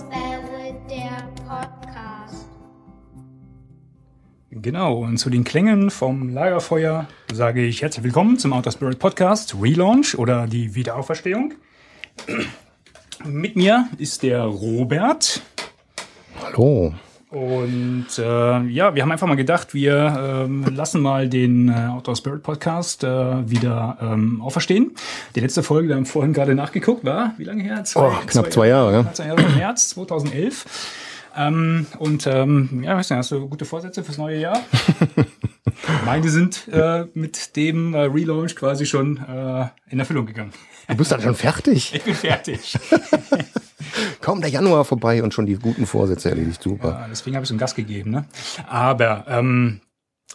Autoswelle, der Podcast. Genau, und zu den Klängen vom Lagerfeuer sage ich herzlich willkommen zum Outer Spirit Podcast Relaunch oder die Wiederauferstehung. Mit mir ist der Robert. Hallo. Und äh, ja, wir haben einfach mal gedacht, wir ähm, lassen mal den äh, Outdoor Spirit Podcast äh, wieder ähm, auferstehen. Die letzte Folge, wir haben vorhin gerade nachgeguckt, war wie lange her? Oh, knapp zwei Jahre, ja. Knapp zwei Jahre, im März 2011. Ähm, und ähm, ja, weißt du, hast du gute Vorsätze fürs neue Jahr? Meine sind äh, mit dem äh, Relaunch quasi schon äh, in Erfüllung gegangen. Du bist dann schon fertig. Ich bin fertig. Kaum der Januar vorbei und schon die guten Vorsätze erledigt. Super. Ja, deswegen habe ich so einen Gas gegeben. Ne? Aber ähm,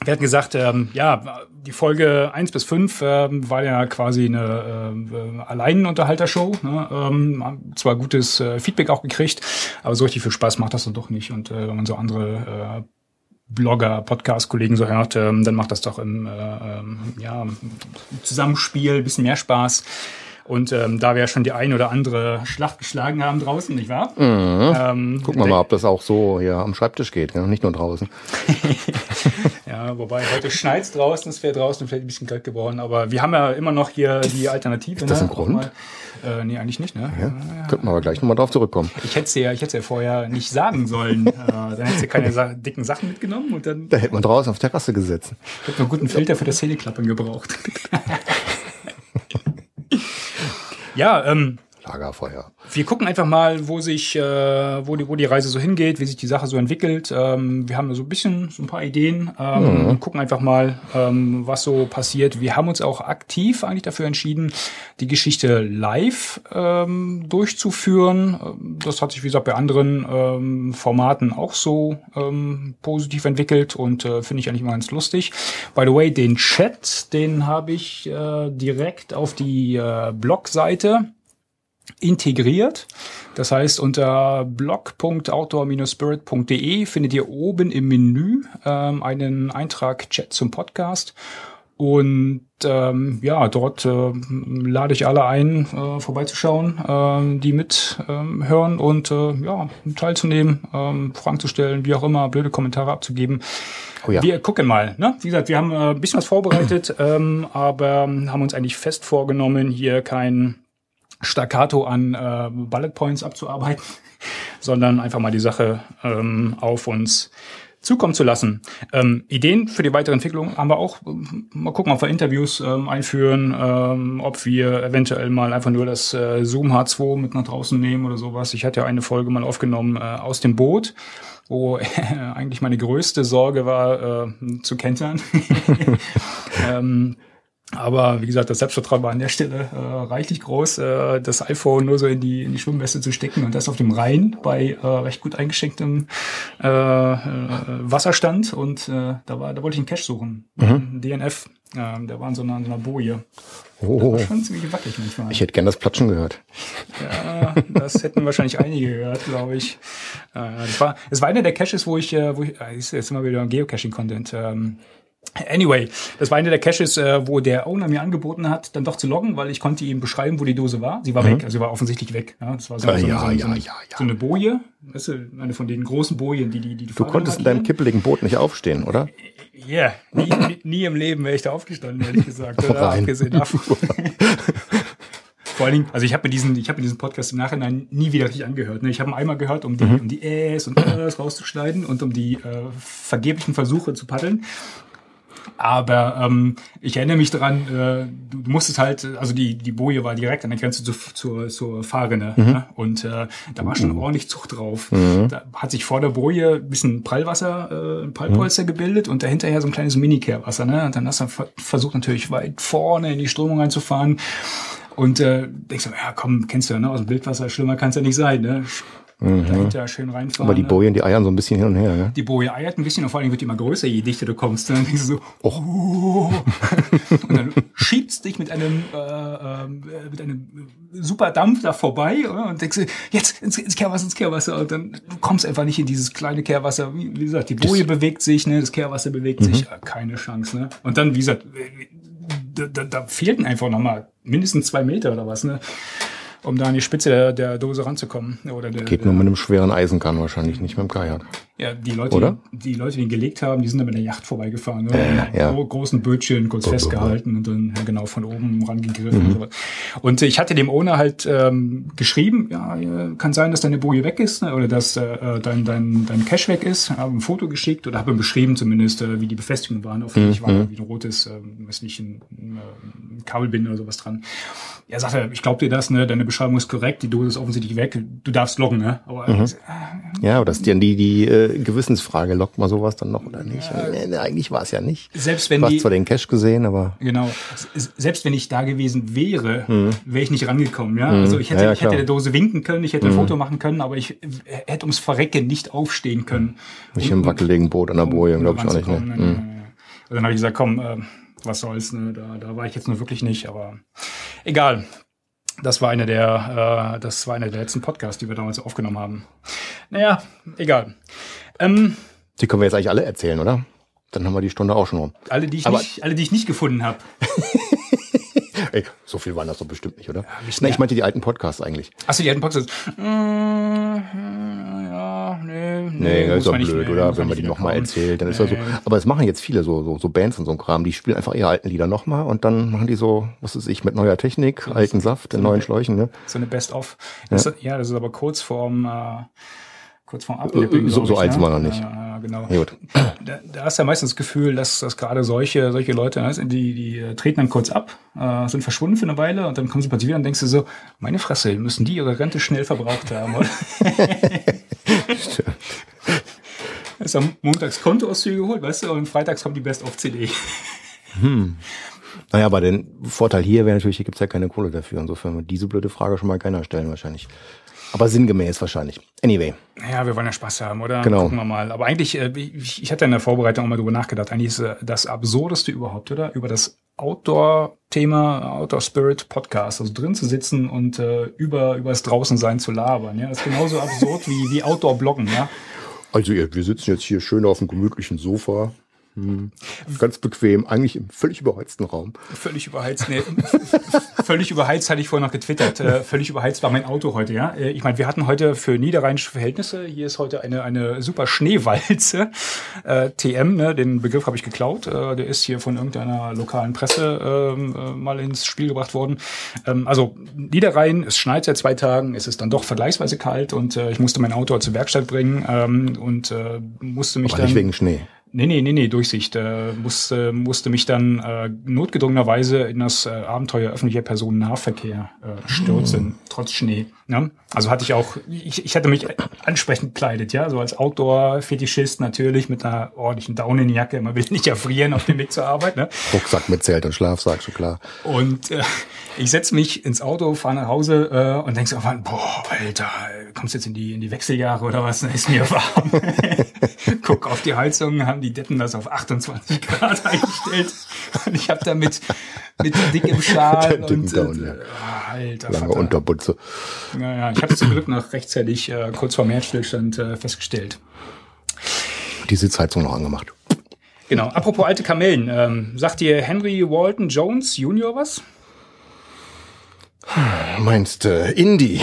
wir hatten gesagt, ähm, ja, die Folge eins bis fünf ähm, war ja quasi eine äh, Alleinunterhaltershow. Ne? Ähm, haben zwar gutes äh, Feedback auch gekriegt, aber so richtig viel Spaß macht das dann doch nicht. Und äh, wenn man so andere äh, Blogger, Podcast-Kollegen so hört, ähm, dann macht das doch im äh, ähm, ja, Zusammenspiel ein bisschen mehr Spaß. Und ähm, da wir ja schon die ein oder andere Schlacht geschlagen haben draußen, nicht wahr? Ähm, Gucken wir mal, ob das auch so hier am Schreibtisch geht, ja? nicht nur draußen. Ja, wobei heute schneit's draußen, es wäre draußen vielleicht ein bisschen kalt geworden, aber wir haben ja immer noch hier die Alternative. Ist das ne? ein Grund? Auch Mal, äh, nee, eigentlich nicht, ne? Ja? Könnten wir aber gleich nochmal drauf zurückkommen. Ich hätte ja, ich hätte ja vorher nicht sagen sollen. äh, dann hättest du keine Sa dicken Sachen mitgenommen und dann Da hätte man draußen auf Terrasse gesetzt. hätte man einen guten Filter für das Teleklappern gebraucht. ja, ähm, Lagerfeuer. Wir gucken einfach mal, wo sich, äh, wo die, wo die Reise so hingeht, wie sich die Sache so entwickelt. Ähm, wir haben so ein bisschen, so ein paar Ideen. Ähm, Gucken einfach mal, ähm, was so passiert. Wir haben uns auch aktiv eigentlich dafür entschieden, die Geschichte live ähm, durchzuführen. Ähm, Das hat sich, wie gesagt, bei anderen ähm, Formaten auch so ähm, positiv entwickelt und äh, finde ich eigentlich immer ganz lustig. By the way, den Chat, den habe ich äh, direkt auf die äh, Blogseite integriert. Das heißt, unter blog.outdoor-spirit.de findet ihr oben im Menü ähm, einen Eintrag Chat zum Podcast. Und ähm, ja, dort äh, lade ich alle ein, äh, vorbeizuschauen, ähm, die mithören ähm, hören und äh, ja, teilzunehmen, ähm, Fragen zu stellen, wie auch immer, blöde Kommentare abzugeben. Oh ja. Wir gucken mal. Ne? Wie gesagt, wir haben äh, ein bisschen was vorbereitet, ähm, aber haben uns eigentlich fest vorgenommen, hier kein Staccato an äh, Bullet Points abzuarbeiten, sondern einfach mal die Sache ähm, auf uns zukommen zu lassen. Ähm, Ideen für die weitere Entwicklung haben wir auch. Mal gucken, ob wir Interviews ähm, einführen, ähm, ob wir eventuell mal einfach nur das äh, Zoom H2 mit nach draußen nehmen oder sowas. Ich hatte ja eine Folge mal aufgenommen äh, aus dem Boot wo eigentlich meine größte Sorge war, äh, zu kentern. ähm, aber wie gesagt, das Selbstvertrauen war an der Stelle äh, reichlich groß, äh, das iPhone nur so in die, in die Schwimmweste zu stecken und das auf dem Rhein bei äh, recht gut eingeschenktem äh, äh, Wasserstand. Und äh, da war, da wollte ich einen Cache suchen. Einen DNF. Äh, der war in so einer, so einer Boje. Oh, War schon ziemlich wackelig manchmal. ich hätte gern das Platschen gehört. Ja, das hätten wahrscheinlich einige gehört, glaube ich. Äh, das war, es war einer der Caches, wo ich, äh, wo ich, äh, jetzt immer wieder Geocaching-Content. Ähm, Anyway, das war einer der Caches, äh, wo der Owner mir angeboten hat, dann doch zu loggen, weil ich konnte ihm beschreiben, wo die Dose war. Sie war weg, also sie war offensichtlich weg. Ja, das war so, Äh, so, ja, so, ja, eine, ja, so eine Boje, weißt du, eine von den großen Bojen, die die die Du konntest in deinem kippeligen Boot nicht aufstehen, oder? Ja, nie, nie, nie im Leben wäre ich da aufgestanden, ehrlich gesagt. Oder abgesehen davon. Vor allen Dingen, also ich habe mir diesen, ich habe mir diesen Podcast im Nachhinein nie wieder richtig angehört. Ne? Ich habe ihn einmal gehört, um die, um die Äs und Äs rauszuschneiden und um die äh, vergeblichen Versuche zu paddeln. Aber ähm, ich erinnere mich daran, äh, du, du musstest halt, also die, die Boje war direkt an der Grenze zu, zur, zur Fahrrinne. Ne? Und äh, da war schon ordentlich Zucht drauf. Da hat sich vor der Boje ein bisschen Prallwasser, äh, ein Prallpolster gebildet und dahinterher so ein kleines Minikehrwasser. Ne? Und dann hast du ver- versucht natürlich weit vorne in die Strömung reinzufahren. Und äh, denkst du, ja komm, kennst du ja, ne? aus dem Wildwasser, schlimmer kann es ja nicht sein. Ne? Dahinter schön reinfahren. Aber die ne? Bojen, die eiern so ein bisschen hin und her, ja? Die Boje eiert ein bisschen und vor allem wird die immer größer, je dichter du kommst. Dann denkst du so, oh. und dann schiebst dich mit einem, äh, äh, mit einem super Dampf da vorbei oder? und denkst, du, jetzt ins, ins Kehrwasser, ins Kehrwasser. Und dann du kommst einfach nicht in dieses kleine Kehrwasser. Wie, wie gesagt, die Boje bewegt sich, ne, das Kehrwasser bewegt sich, äh, keine Chance. Ne? Und dann, wie gesagt, da, da, da fehlten einfach nochmal mindestens zwei Meter oder was. Ne? Um da an die Spitze der, der Dose ranzukommen. Oder der, Geht nur mit einem schweren Eisenkern wahrscheinlich, nicht mit dem Kajak. Ja, die Leute, Oder? Die, die Leute, die ihn gelegt haben, die sind dann mit der Yacht vorbeigefahren. Ne? ja. Gro großen Bötchen kurz festgehalten und dann genau von oben rangegriffen. Mhm. Und, sowas. und ich hatte dem Owner halt ähm, geschrieben, ja, ja, kann sein, dass deine Boje weg ist ne? oder dass äh, dein, dein, dein Cash weg ist. Habe ein Foto geschickt oder habe ihm beschrieben zumindest, äh, wie die Befestigungen waren. Offensichtlich Mhm. war da wie ein rotes, äh, weiß nicht, ein, ein, äh, ein Kabelbinder oder sowas dran. Er sagte, ich glaube dir das, ne? deine Beschreibung ist korrekt, die Dose ist offensichtlich weg, du darfst loggen. Ne? Aber Mhm. äh, Ja, aber das ist dann die, die äh, Gewissensfrage, lockt man sowas dann noch oder nicht? Nee, nee, eigentlich war es ja nicht. selbst wenn Du hast zwar den Cash gesehen, aber Genau. Selbst wenn ich da gewesen wäre, wäre ich nicht rangekommen. Ja, also ich hätte, Mhm. Ja, ja, ich hätte. Mhm. der Dose winken können, ich hätte ein Foto machen können, aber ich äh, hätte ums Verrecken nicht aufstehen können. nicht im wackeligen Boot an der Boje, glaube ich auch nicht. Ne? Nee, nee, nee, nee. Und dann habe ich gesagt, komm, äh, was soll's, ne? da, da war ich jetzt nur wirklich nicht, aber egal. Das war eine der, äh, das war einer der letzten Podcasts, die wir damals aufgenommen haben. Naja, egal. Ähm, Die können wir jetzt eigentlich alle erzählen, oder? Dann haben wir die Stunde auch schon rum. alle, die ich Aber- nicht, alle, die ich nicht gefunden habe. Ey, so viel waren das doch bestimmt nicht, oder? mich Na, ich meinte die alten Podcasts eigentlich. Achso, die alten Podcasts. Mm, ja, nee. Nee, das muss ist doch blöd, nee, oder? Wenn man die nochmal erzählt, dann ist das so. Nee. Aber es machen jetzt viele so, so, so Bands und so ein Kram, die spielen einfach ihre alten Lieder nochmal und dann machen die so, was weiß ich, mit neuer Technik, alten Saft, in neuen Schläuchen, ne? So eine Best-of. Das, ja. das ist aber kurz vorm, äh, kurz vorm Ablippen. So- glaub so ich, alt ne? sind wir noch nicht. Ja, ja, genau. Ja, gut. Da, da hast du ja meistens das Gefühl, dass, dass gerade solche, solche Leute, ne, die, die äh, treten dann kurz ab, äh, sind verschwunden für eine Weile und dann kommen sie plötzlich wieder und denkst du so, meine Fresse, müssen die ihre Rente schnell verbraucht haben, oder? Ist am montags Kontoauszüge geholt, weißt du, und freitags kommt die Best-of-CD. Naja, aber der Vorteil hier wäre natürlich, hier gibt's ja keine Kohle dafür. Insofern wird diese blöde Frage schon mal keiner stellen wahrscheinlich. Aber sinngemäß wahrscheinlich. Anyway. Ja, wir wollen ja Spaß haben, oder? Genau. Gucken wir mal. Aber eigentlich, äh, ich, ich hatte in der Vorbereitung auch mal drüber nachgedacht, eigentlich ist äh, das Absurdeste überhaupt, oder? Über das Outdoor-Thema, Outdoor-Spirit-Podcast, also drin zu sitzen und äh, über, über das Draußensein zu labern, ja? Das ist genauso absurd wie, wie Outdoor-Bloggen, ja? Also wir sitzen jetzt hier schön auf dem gemütlichen Sofa. Hm. Ganz bequem, eigentlich im völlig überheizten Raum. Völlig überheizt. Nee, völlig überheizt hatte ich vorher noch getwittert. Äh, völlig überheizt war mein Auto heute, ja. Äh, Ich meine, wir hatten heute für niederrheinische Verhältnisse, hier ist heute eine, eine super Schneewalze. Äh, TM, ne, den Begriff habe ich geklaut. Äh, der ist hier von irgendeiner lokalen Presse ähm, äh, mal ins Spiel gebracht worden. Ähm, also Niederrhein, es schneit seit zwei Tagen, es ist dann doch vergleichsweise kalt und äh, ich musste mein Auto zur Werkstatt bringen ähm, und musste mich Aber dann nicht wegen Schnee. Nee, nee, nee, nee, Durchsicht. Äh, musste, musste mich dann äh, notgedrungenerweise in das äh, Abenteuer öffentlicher Personennahverkehr äh, stürzen, trotz Schnee. Ne? Also hatte ich auch, ich, ich hatte mich ansprechend gekleidet, ja, so als Outdoor-Fetischist natürlich mit einer ordentlichen Daunenjacke. Man will nicht erfrieren auf dem Weg zur Arbeit. Ne? Rucksack mit Zelt und Schlafsack, schon klar. Und äh, ich setze mich ins Auto, fahre nach Hause äh, und denk so boah, Alter, kommst jetzt in die in die Wechseljahre oder was? Ist mir warm. Guck auf die Heizung, haben die Deppen das auf 28 Grad eingestellt. Und ich habe da mit, mit dickem Schal und Down, ja. ah, Alter, Lange Vater. Unterbutze. Naja, ich habe zum Glück noch rechtzeitig äh, kurz vor Mehrstillstand äh, festgestellt. Die Sitzheizung noch angemacht. Genau. Apropos alte Kamellen, ähm, sagt dir Henry Walton Jones Junior was? Meinst äh, Indie?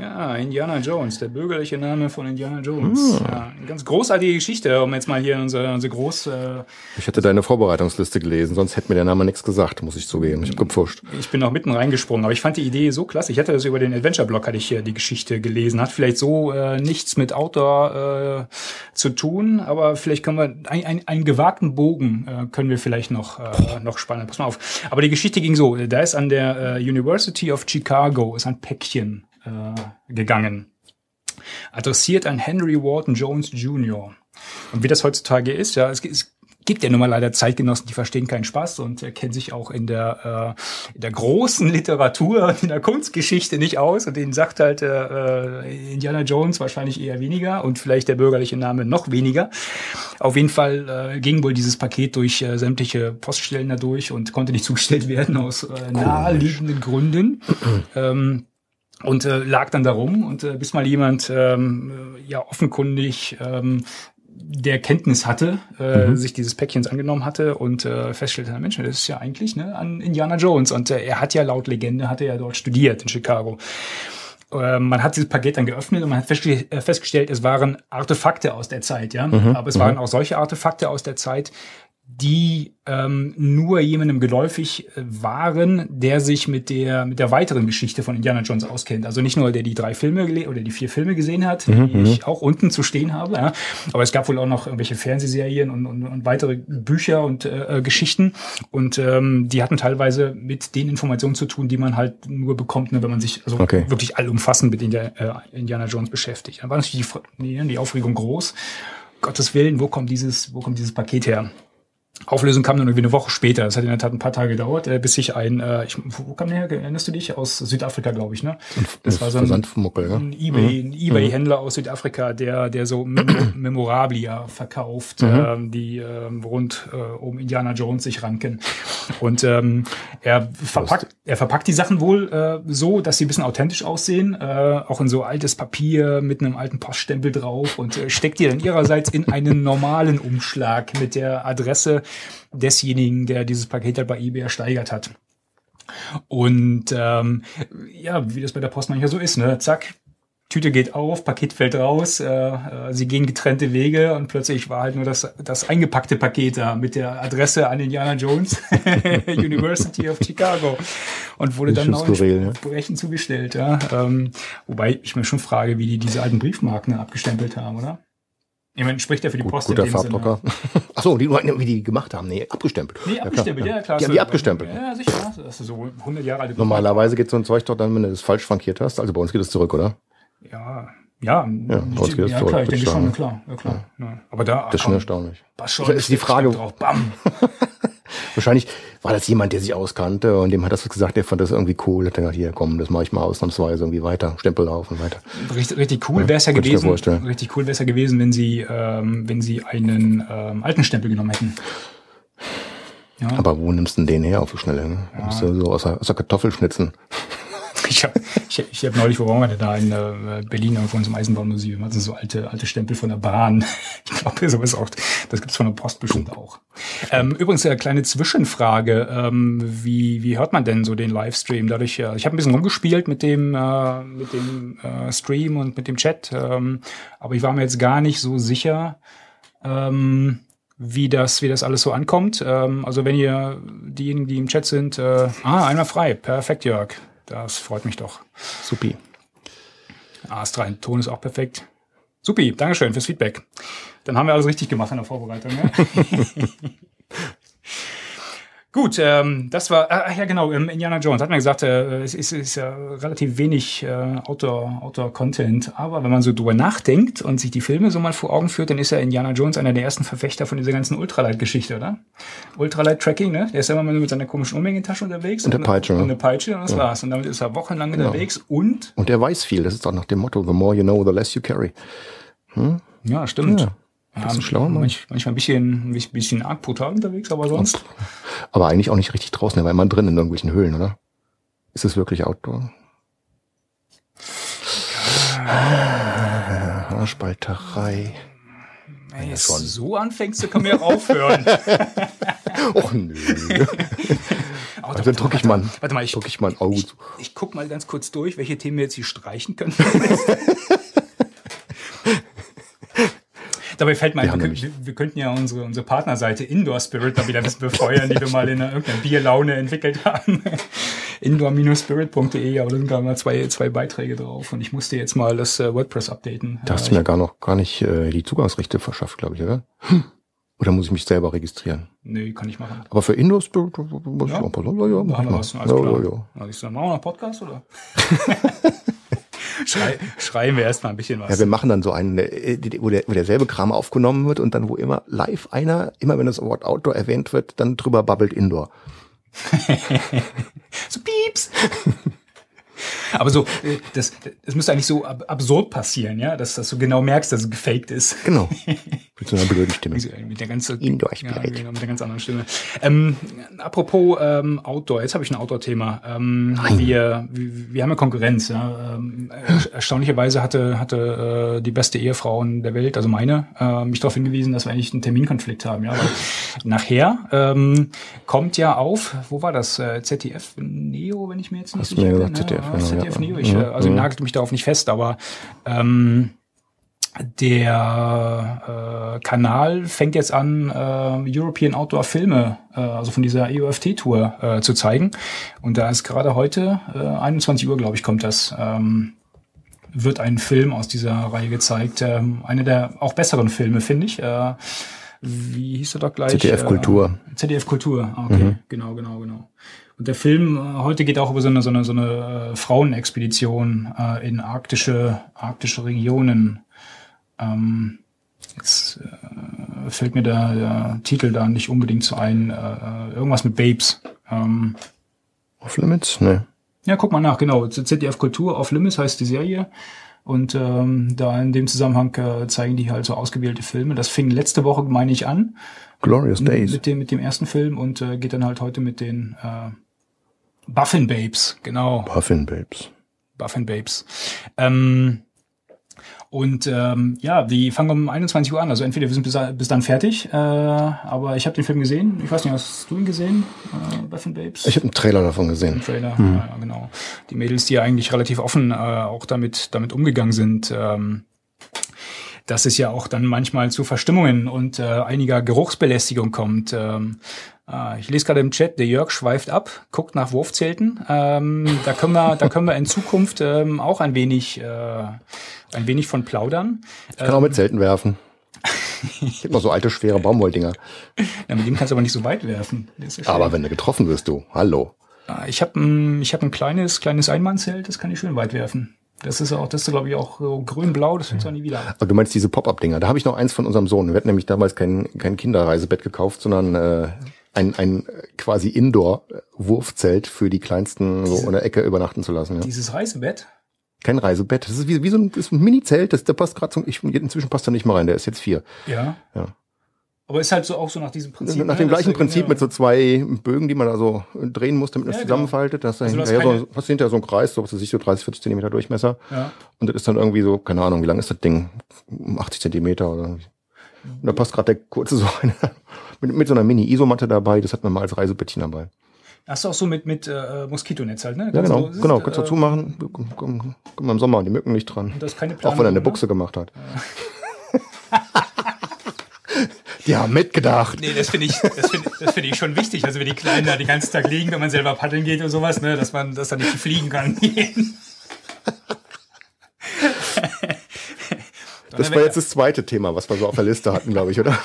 Ja, Indiana Jones, der bürgerliche Name von Indiana Jones. Ja, eine ganz großartige Geschichte, um jetzt mal hier unsere, unsere groß. Äh, Ich hatte deine Vorbereitungsliste gelesen, sonst hätte mir der Name nichts gesagt, muss ich zugeben. Ich habe gepfuscht. ich bin noch mitten reingesprungen, aber ich fand die Idee so klasse. Ich hatte das über den Adventure-Blog, hatte ich hier die Geschichte gelesen. Hat vielleicht so äh, nichts mit Outdoor äh, zu tun, aber vielleicht können wir ein, ein, einen gewagten Bogen äh, können wir vielleicht noch äh, noch spannen. Pass mal auf. Aber die Geschichte ging so: Da ist an der äh, University of Chicago ist ein Päckchen äh, gegangen. adressiert an Henry Wharton Jones Jr. Und wie das heutzutage ist, ja, es, es gibt ja nun mal leider Zeitgenossen, die verstehen keinen Spaß und äh, kennen sich auch in der, äh, in der großen Literatur, in der Kunstgeschichte nicht aus und denen sagt halt äh, äh, Indiana Jones wahrscheinlich eher weniger und vielleicht der bürgerliche Name noch weniger. Auf jeden Fall äh, ging wohl dieses Paket durch äh, sämtliche Poststellen dadurch und konnte nicht zugestellt werden aus äh, naheliegenden Gründen. ähm, und äh, lag dann darum und äh, bis mal jemand ähm, äh, ja offenkundig ähm, der Kenntnis hatte, äh, sich dieses Päckchens angenommen hatte und äh, feststellte, Mensch, das ist ja eigentlich ne, an Indiana Jones. Und äh, er hat ja laut Legende, hatte er dort studiert in Chicago. Äh, man hat dieses Paket dann geöffnet und man hat äh, festgestellt, es waren Artefakte aus der Zeit, ja. Aber es waren auch solche Artefakte aus der Zeit, die ähm, nur jemandem geläufig äh, waren, der sich mit der mit der weiteren Geschichte von Indiana Jones auskennt. Also nicht nur der die drei Filme oder die vier Filme gesehen hat, die ich auch unten zu stehen habe, ja. aber es gab wohl auch noch irgendwelche Fernsehserien und, und, und weitere Bücher und äh, äh, Geschichten und ähm, die hatten teilweise mit den Informationen zu tun, die man halt nur bekommt, ne, wenn man sich also Okay. wirklich allumfassend mit India, äh, Indiana Jones beschäftigt. Dann war natürlich die, die, die Aufregung groß. Gottes Willen, wo kommt dieses, wo kommt dieses Paket her? Auflösung kam dann irgendwie eine Woche später. Das hat in der Tat ein paar Tage gedauert, äh, bis sich ein, äh, ich, wo kam der her? Erinnerst du dich? Aus Südafrika, glaube ich, ne? Das war so ein, ein eBay, ein eBay-Händler aus Südafrika, der, der so Mem Memorabilia verkauft, ähm, die ähm, rund äh, um Indiana Jones sich ranken. Und ähm, er verpackt, er verpackt die Sachen wohl äh, so, dass sie ein bisschen authentisch aussehen, äh, auch in so altes Papier mit einem alten Poststempel drauf und äh, steckt die dann ihrerseits in einen normalen Umschlag mit der Adresse desjenigen, der dieses Paket halt bei eBay ersteigert hat. Und ähm, ja, wie das bei der Post manchmal so ist, ne? Zack, Tüte geht auf, Paket fällt raus, äh, äh, sie gehen getrennte Wege und plötzlich war halt nur das, das eingepackte Paket da mit der Adresse an Indiana Jones University of Chicago und wurde dann auch skurril, ne? entsprechend zugestellt. Ja? Ähm, wobei ich mir schon frage, wie die diese alten Briefmarken abgestempelt haben, oder? Ich meine, spricht ja für die Gut, Post guter in dem. Farbdrucker. Achso, die, wie die gemacht haben. Nee, abgestempelt. Nee, abgestempelt, ja, klar. Die haben die abgestempelt. Ja, sicher. Das ist so 100 Jahre alte Normalerweise geht so ein Zeug doch dann, wenn du das falsch frankiert hast. Also bei uns geht es zurück, oder? Ja, ja, Ja, bei uns geht es ja zurück, klar, ich denke schon, klar, ja, klar. Ja. Aber da Das ist schon erstaunlich. schon Das ist die Frage- drauf, bam. Wahrscheinlich war das jemand, der sich auskannte und dem hat das gesagt, der fand das irgendwie cool. Hat gesagt, hier komm, das mache ich mal ausnahmsweise irgendwie weiter. Stempel drauf und weiter. Richtig, richtig cool wäre es ja gewesen. Richtig cool wäre es ja gewesen, wenn sie, ähm, wenn sie einen ähm, alten Stempel genommen hätten. Ja, Aber wo nimmst du denn den her auf die Schnelle? Ne? Ja. Du so aus der, aus der Kartoffel schnitzen. Ich habe ich, ich hab neulich, wo waren wir denn da in äh, Berlin irgendwo in so einem Eisenbahnmuseum, also so alte alte Stempel von der Bahn. Ich glaube, sowas auch, das gibt's von der Post bestimmt auch. Ähm, übrigens eine kleine Zwischenfrage, ähm, wie wie hört man denn so den Livestream? Dadurch, äh, ich habe ein bisschen rumgespielt mit dem äh, mit dem äh, Stream und mit dem Chat, ähm, aber ich war mir jetzt gar nicht so sicher. Ähm, wie das, wie das alles so ankommt. Ähm, also wenn ihr diejenigen, die im Chat sind, äh, ah, einmal frei, perfekt, Jörg. Das freut mich doch. Supi. AS3, Ton ist auch perfekt. Supi, Dankeschön fürs Feedback. Dann haben wir alles richtig gemacht in der Vorbereitung. Ne? Gut, ähm, das war, ach ja genau, ähm, Indiana Jones, hat man gesagt, äh, es ist, ist ja relativ wenig äh, Outdoor- Outdoor-Content, aber wenn man so drüber nachdenkt und sich die Filme so mal vor Augen führt, dann ist ja Indiana Jones einer der ersten Verfechter von dieser ganzen Ultralight-Geschichte, oder? Ultralight-Tracking, ne? Der ist ja immer mit seiner komischen Unmengentasche unterwegs. Und der Peitsche, Und ne? eine Peitsche und das war's. Und damit ist er wochenlang unterwegs und, Und er weiß viel. Das ist auch nach dem Motto, the more you know, the less you carry. ja, stimmt. Ja, ein schlauer Mann. manch, manchmal ein bisschen, ein bisschen arg brutal unterwegs, aber sonst. Aber eigentlich auch nicht richtig draußen. War immer drin in irgendwelchen Höhlen, oder? Ist es wirklich Outdoor? Ah, Haarspalterei. Wenn es so anfängst, dann können wir aufhören. Och nö. Oh, Also drück ich mal, Warte mal, ich, drück ich mal ein Auge ich, ich guck mal ganz kurz durch, welche Themen wir jetzt hier streichen können. Dabei fällt mir ein, wir, wir, könnten ja unsere, unsere Partnerseite Indoor Spirit da wieder ein bisschen befeuern, die wir mal in einer, irgendeiner Bierlaune entwickelt haben. Indoor-spirit.de, aber da sind gerade mal zwei, zwei Beiträge drauf und ich musste jetzt mal das äh, WordPress updaten. Da hast du mir gar noch gar nicht äh, die Zugangsrechte verschafft, glaube ich, oder? Oder muss ich mich selber registrieren? Nee, kann ich machen. Aber für Indoor Spirit muss ich Ja. auch mal. Ja, ja, Da haben wir was, alles ja, klar. ja, ja. Also ich sag, machen wir noch einen Podcast oder? Schrei, schreien wir erstmal ein bisschen was. Ja, wir machen dann so einen, äh, wo, der, wo derselbe Kram aufgenommen wird und dann wo immer live einer, immer wenn das Wort Outdoor erwähnt wird, dann drüber babbelt Indoor. So pieps. Aber so, äh, das, das müsste eigentlich so ab absurd passieren, ja, dass, dass du genau merkst, dass es gefaked ist. Genau. Mit so einer blöden Stimme. Mit der ganzen, Ihn ja, genau, mit der ganz anderen Stimme. Ähm, apropos ähm, Outdoor, jetzt habe ich ein Outdoor-Thema. Ähm, wir, wir, haben ja Konkurrenz. Ja. Ähm, er- erstaunlicherweise hatte, hatte äh, die beste Ehefrau in der Welt, also meine, äh, mich darauf hingewiesen, dass wir eigentlich einen Terminkonflikt haben. Ja, weil nachher ähm, kommt ja auf, wo war das? Äh, ZDF Neo, wenn ich mir jetzt nicht Hast sicher bin. ZDF, ja, genau, ZDF. Neo. Ich, Mhm, äh, also mhm. nagelt mich darauf nicht fest, aber ähm, der äh, Kanal fängt jetzt an, äh, European Outdoor Filme, äh, also von dieser EUFT-Tour äh, zu zeigen. Und da ist gerade heute, äh, 21 Uhr, glaube ich, kommt das, ähm, wird ein Film aus dieser Reihe gezeigt. Ähm, eine der auch besseren Filme, finde ich. Äh, wie hieß er doch gleich? ZDF Kultur. Äh, ZDF Kultur, Ah, okay, genau, genau, genau. Und der Film äh, heute geht auch über so eine, so eine, so eine äh, Frauenexpedition äh, in arktische, arktische Regionen. Ähm, jetzt äh, fällt mir der, der Titel da nicht unbedingt so ein. Äh, äh, irgendwas mit Babes. Ähm, Off Limits? Ne. ja, guck mal nach, genau. ZDF Kultur auf Limits heißt die Serie. Und ähm, da in dem Zusammenhang äh, zeigen die halt so ausgewählte Filme. Das fing letzte Woche, meine ich, an Glorious Days. mit dem mit dem ersten Film und äh, geht dann halt heute mit den äh, Buffin Babes, genau, Puffin Babes. Buffin Babes. Ähm, und ähm, ja, die fangen um 21 Uhr an. Also entweder wir sind bis, bis dann fertig, äh, aber ich habe den Film gesehen. Ich weiß nicht, hast du ihn gesehen, äh, Buffin Babes? Ich habe einen Trailer davon gesehen. Trailer, ja, genau. Die Mädels, die ja eigentlich relativ offen äh, auch damit, damit umgegangen sind, ähm, dass es ja auch dann manchmal zu Verstimmungen und äh, einiger Geruchsbelästigung kommt. Ähm, äh, ich lese gerade im Chat, der Jörg schweift ab, guckt nach Wurfzelten. Ähm, da können wir, da können wir in Zukunft ähm, auch ein wenig, äh, ein wenig von plaudern. Ich kann auch mit Zelten werfen. Ich hab noch so alte, schwere Baumwolldinger. Ja, mit dem kannst du aber nicht so weit werfen. Ja. Aber wenn du getroffen wirst, du. Hallo. Ah, Ich habe ein, ich hab ein kleines, kleines Einmannzelt, das kann ich schön weit werfen. Das ist auch, das ist glaube ich auch so grün-blau, das fällt zwar nie wieder ab. Aber du meinst diese Pop-Up-Dinger. Da habe ich noch eins von unserem Sohn. Wir hatten nämlich damals kein, kein Kinderreisebett gekauft, sondern äh, ein, ein quasi Indoor-Wurfzelt für die Kleinsten so in der Ecke übernachten zu lassen. Ja. Dieses Reisebett, Kein Reisebett. Das ist wie, wie so ein, das ist ein Mini-Zelt. Das, der passt gerade zum, ich, inzwischen passt er nicht mehr rein. Der ist jetzt vier. ja. Ja. Aber ist halt so auch so nach diesem Prinzip. Nach ne, dem gleichen Prinzip mit so zwei Bögen, die man da so drehen muss, damit man Ja, das genau. zusammenfaltet. Das ist Also du hast hinterher so, hast hinterher so ein Kreis, so was weiß ich, so 30, 40 Zentimeter Durchmesser. Ja. Und das ist dann irgendwie so, keine Ahnung, wie lang ist das Ding? 80 Zentimeter oder irgendwie. Und da passt gerade der kurze so eine, mit, mit so einer Mini-Isomatte dabei. Das hat man mal als Reisebettchen dabei. Hast du auch so mit, mit äh, Moskitonetz halt, ne? Ja, genau, du- genau. äh, Kannst du zumachen. Komm, komm, komm im Sommer, die Mücken nicht dran. Und das ist keine Auch wenn er eine Planung, Buchse gemacht hat. Die haben mitgedacht. Nee, das finde ich, das finde das finde ich schon wichtig. Also wenn die Kleinen da den ganzen Tag liegen, wenn man selber paddeln geht und sowas, ne, dass man, dass da nicht fliegen kann. Das war jetzt das zweite Thema, was wir so auf der Liste hatten, glaube ich, oder?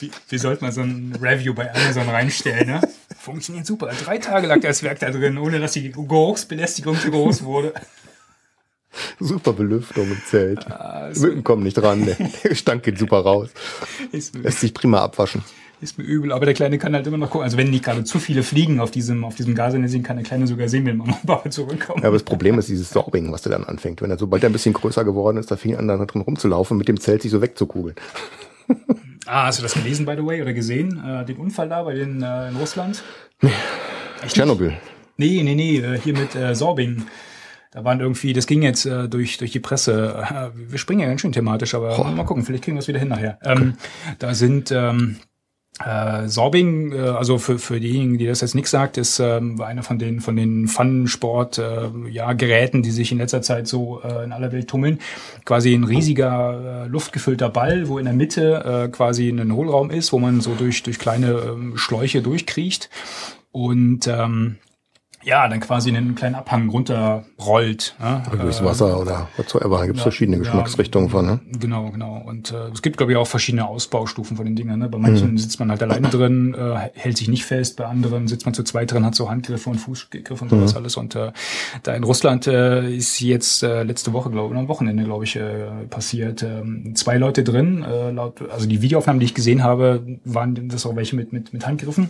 Wie, wie sollte man so ein Review bei Amazon reinstellen, ne? Funktioniert super. Drei Tage lag das Werk da drin, ohne dass die Geruchsbelästigung zu groß wurde. Super Belüftung im Zelt. Ah, Mücken kommen nicht ran. Der, der Gestank geht super raus. Lässt sich prima abwaschen. ist mir übel. Aber der Kleine kann halt immer noch gucken. Also wenn nicht gerade zu viele fliegen auf diesem, auf diesem Gasernest, kann der Kleine sogar sehen, wenn Mama und Papa zurückkommen. Ja, aber das Problem ist dieses Sorbing, was der dann anfängt. Wenn er sobald er ein bisschen größer geworden ist, da fing er an, da drin rumzulaufen, mit dem Zelt sich so wegzukugeln. Ah, hast du das gelesen, by the way, oder gesehen? Äh, den Unfall da bei den äh, in Russland? Tschernobyl. Nee, nee, nee, äh, hier mit äh, Sorbing. Da waren irgendwie, das ging jetzt äh, durch, durch die Presse. Äh, wir springen ja ganz schön thematisch, aber mal gucken, vielleicht kriegen wir es wieder hin nachher. Ähm, da sind ähm, äh, Sorbing, äh, also für, für diejenigen, die das jetzt nichts sagt, ist ähm, einer von den von den Fun-Sport äh, ja, Geräten, die sich in letzter Zeit so äh, in aller Welt tummeln. Quasi ein riesiger äh, luftgefüllter Ball, wo in der Mitte äh, quasi ein Hohlraum ist, wo man so durch durch kleine ähm, Schläuche durchkriecht und ähm, ja, dann quasi einen kleinen Abhang runterrollt. Ne? Durchs Wasser oder whatsoever. Da gibt's verschiedene ja. Geschmacksrichtungen von. Ne? Genau, genau. Und äh, es gibt, glaube ich, auch verschiedene Ausbaustufen von den Dingern. Ne? Bei manchen sitzt man halt alleine drin, äh, hält sich nicht fest, bei anderen sitzt man zu zweit drin, hat so Handgriffe und Fußgriffe und sowas alles. Und äh, da in Russland äh, ist jetzt äh, letzte Woche, glaube ich, am Wochenende, glaube ich, äh, passiert. Ähm, zwei Leute drin, äh, laut, also die Videoaufnahmen, die ich gesehen habe, waren das auch welche mit, mit, mit Handgriffen.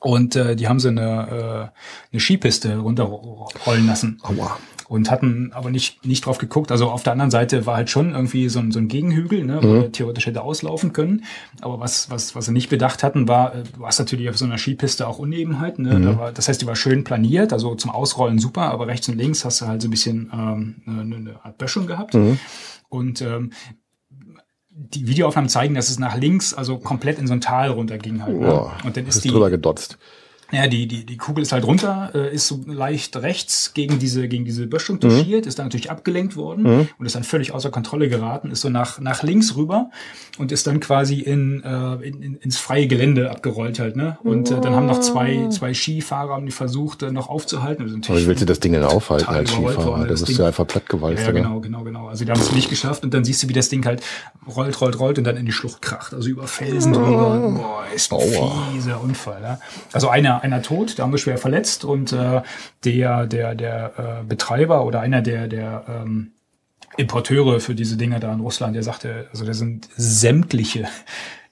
Und äh, die haben sie eine, äh, eine Skipiste runterrollen lassen. Aua. Und hatten aber nicht, nicht drauf geguckt. Also auf der anderen Seite war halt schon irgendwie so ein, so ein Gegenhügel, ne, wo er theoretisch hätte auslaufen können. Aber was, was, was sie nicht bedacht hatten, war, äh, du hast natürlich auf so einer Skipiste auch Unebenheiten. Ne? Da war, das heißt, die war schön planiert, also zum Ausrollen super, aber rechts und links hast du halt so ein bisschen ähm, eine, eine Art Böschung gehabt. Und ähm, die Videoaufnahmen zeigen, dass es nach links, also komplett in so ein Tal runterging halt. Ne? Boah, Und dann ist ist die, drüber gedotzt. Ja, die, die, die Kugel ist halt runter, äh, ist so leicht rechts gegen diese, gegen diese Böschung touchiert, ist dann natürlich abgelenkt worden und ist dann völlig außer Kontrolle geraten, ist so nach, nach links rüber und ist dann quasi in, äh, in, in, ins freie Gelände abgerollt halt, ne? Und äh, dann haben noch zwei, zwei Skifahrer haben die versucht, äh, noch aufzuhalten. Also Aber natürlich wie willst du das Ding denn aufhalten als Skifahrer? worden, Da das bist Ding. du einfach plattgewalzt, Ja, genau, genau, genau. Also die haben es nicht geschafft und dann siehst du, wie das Ding halt rollt, rollt, rollt und dann in die Schlucht kracht. Also über Felsen drüber. Boah, ist ein Aua. fieser Unfall. Ja? Also einer, einer tot, der andere schwer verletzt und äh, der, der, der äh, Betreiber oder einer der, der ähm, Importeure für diese Dinger da in Russland, der sagte, also da sind sämtliche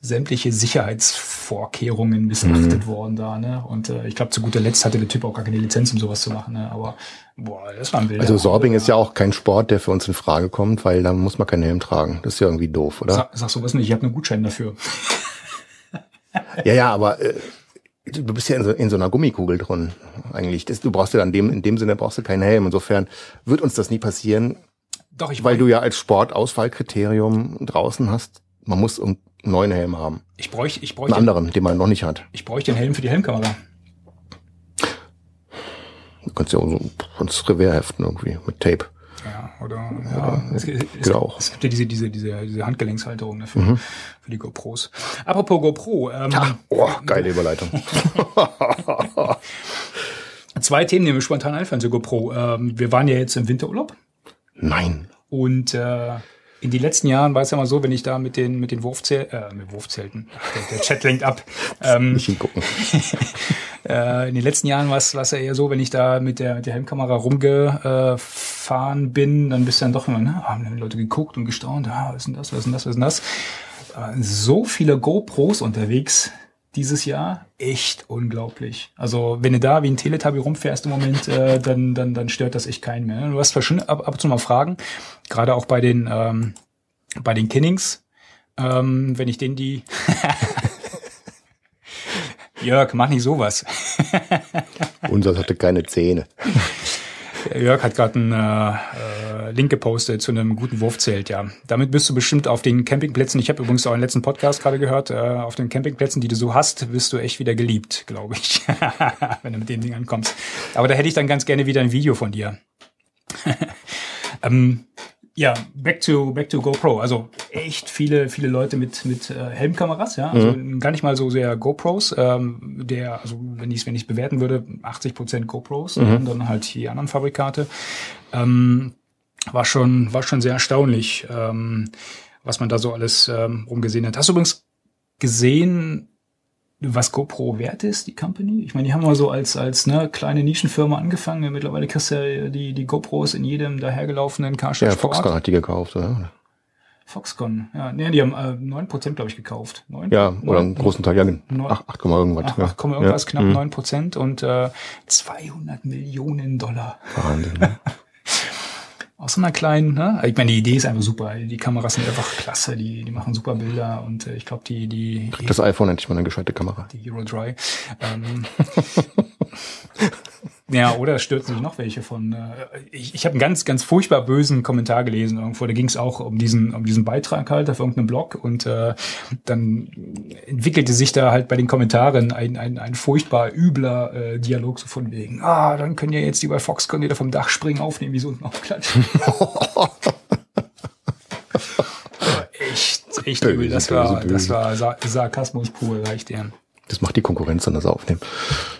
sämtliche Sicherheitsvorkehrungen missachtet Mhm. worden da, ne? Und äh, ich glaube, zu guter Letzt hatte der Typ auch gar keine Lizenz, um sowas zu machen, ne? Aber boah, das war ein wilder Also Sorbing ist ja auch kein Sport, der für uns in Frage kommt, weil da muss man keinen Helm tragen. Das ist ja irgendwie doof, oder? Sag, sag sowas nicht, ich habe einen Gutschein dafür. Ja, ja, aber äh, du bist ja in so, in so einer Gummikugel drin eigentlich. Das, du brauchst ja dann dem, in dem Sinne brauchst du keinen Helm. Insofern wird uns das nie passieren, Doch, ich weil du ja als Sportauswahlkriterium draußen hast, man muss einen neuen Helm haben. ich bräuchte ich Einen bräuchte anderen, den man noch nicht hat. ich bräuchte den Helm für die Helmkamera. Du kannst ja auch so ans Revers heften irgendwie mit Tape. Ja, oder ja, es, es, geht auch. es gibt ja diese diese diese diese Handgelenkshalterung dafür für die GoPros. Apropos GoPro, ähm, Oh, geile Überleitung. zwei Themen, die mir spontan einfallen zu GoPro. Ähm, wir waren ja jetzt im Winterurlaub Nein. und äh, in den letzten Jahren war es ja mal so, wenn ich da mit den mit den Wurfzel äh, mit Wurfzelten, der, der Chat lenkt ab. Ähm, Nicht hingucken. Äh, in den letzten Jahren war es war es ja eher so, wenn ich da mit der, mit der Helmkamera rumgefahren bin, dann bist du dann doch immer, ne, haben die Leute geguckt und gestaunt, ah, was ist denn das, was ist denn das, was ist denn das? Äh, so viele GoPros unterwegs dieses Jahr, echt unglaublich. Also wenn du da wie ein Teletubby rumfährst im Moment, äh, dann, dann, dann stört das echt keinen mehr. Du hast zwar schon ab, ab und zu mal Fragen, gerade auch bei den, ähm, bei den Kinnings, ähm, wenn ich denen die Jörg, mach nicht sowas. Unser hatte keine Zähne. Jörg hat gerade einen äh, äh, Link gepostet zu einem guten Wurfzelt, ja. Damit bist du bestimmt auf den Campingplätzen, ich habe übrigens auch den letzten Podcast gerade gehört, äh, auf den Campingplätzen, die du so hast, wirst du echt wieder geliebt, glaube ich, wenn du mit den Dingen ankommst. Aber da hätte ich dann ganz gerne wieder ein Video von dir. ähm, ja, back to back to GoPro. Also echt viele viele Leute mit mit äh, Helmkameras, ja. Also gar nicht mal so sehr GoPros. Ähm, der also wenn ich es wenn ich bewerten würde, 80% GoPros und dann halt die anderen Fabrikate. Ähm, war schon war schon sehr erstaunlich, ähm, was man da so alles ähm, rumgesehen hat. Hast du übrigens gesehen, was GoPro wert ist, die Company? Ich meine, die haben mal so als, als ne, kleine Nischenfirma angefangen. Mittlerweile kriegst du ja die, die GoPros in jedem dahergelaufenen Karstadt Ja. Foxconn hat die gekauft, oder? Foxconn, ja. Nee, die haben äh, 9%, glaube ich, gekauft. 9, Ja, oder einen 9, großen Teil, ja, Neun- 8, 8, irgendwas. 8, ja. 8, irgendwas, ja. knapp Mhm. 9% und äh, 200 Millionen Dollar. Wahnsinn. Aus so einer kleinen, ne? Ich meine, die Idee ist einfach super. Die Kameras sind einfach klasse, die, die machen super Bilder und äh, ich glaube, die, die, die Das iPhone endlich mal eine gescheite Kamera. die Hero Dry. Ähm, ja, oder stürzen sich noch welche von. Äh, ich ich habe einen ganz, ganz furchtbar bösen Kommentar gelesen irgendwo. Da ging es auch um diesen, um diesen Beitrag halt auf irgendeinem Blog und äh, dann entwickelte sich da halt bei den Kommentaren ein, ein, ein furchtbar übler äh, Dialog so von wegen, ah, dann können ja jetzt die bei Foxconn wieder vom Dach springen, aufnehmen, wie sie unten aufklatschen. Echt, echt übel. Das war, das war Sa Sarkasmus pur, reicht deren. Das macht die Konkurrenz dann das Aufnehmen.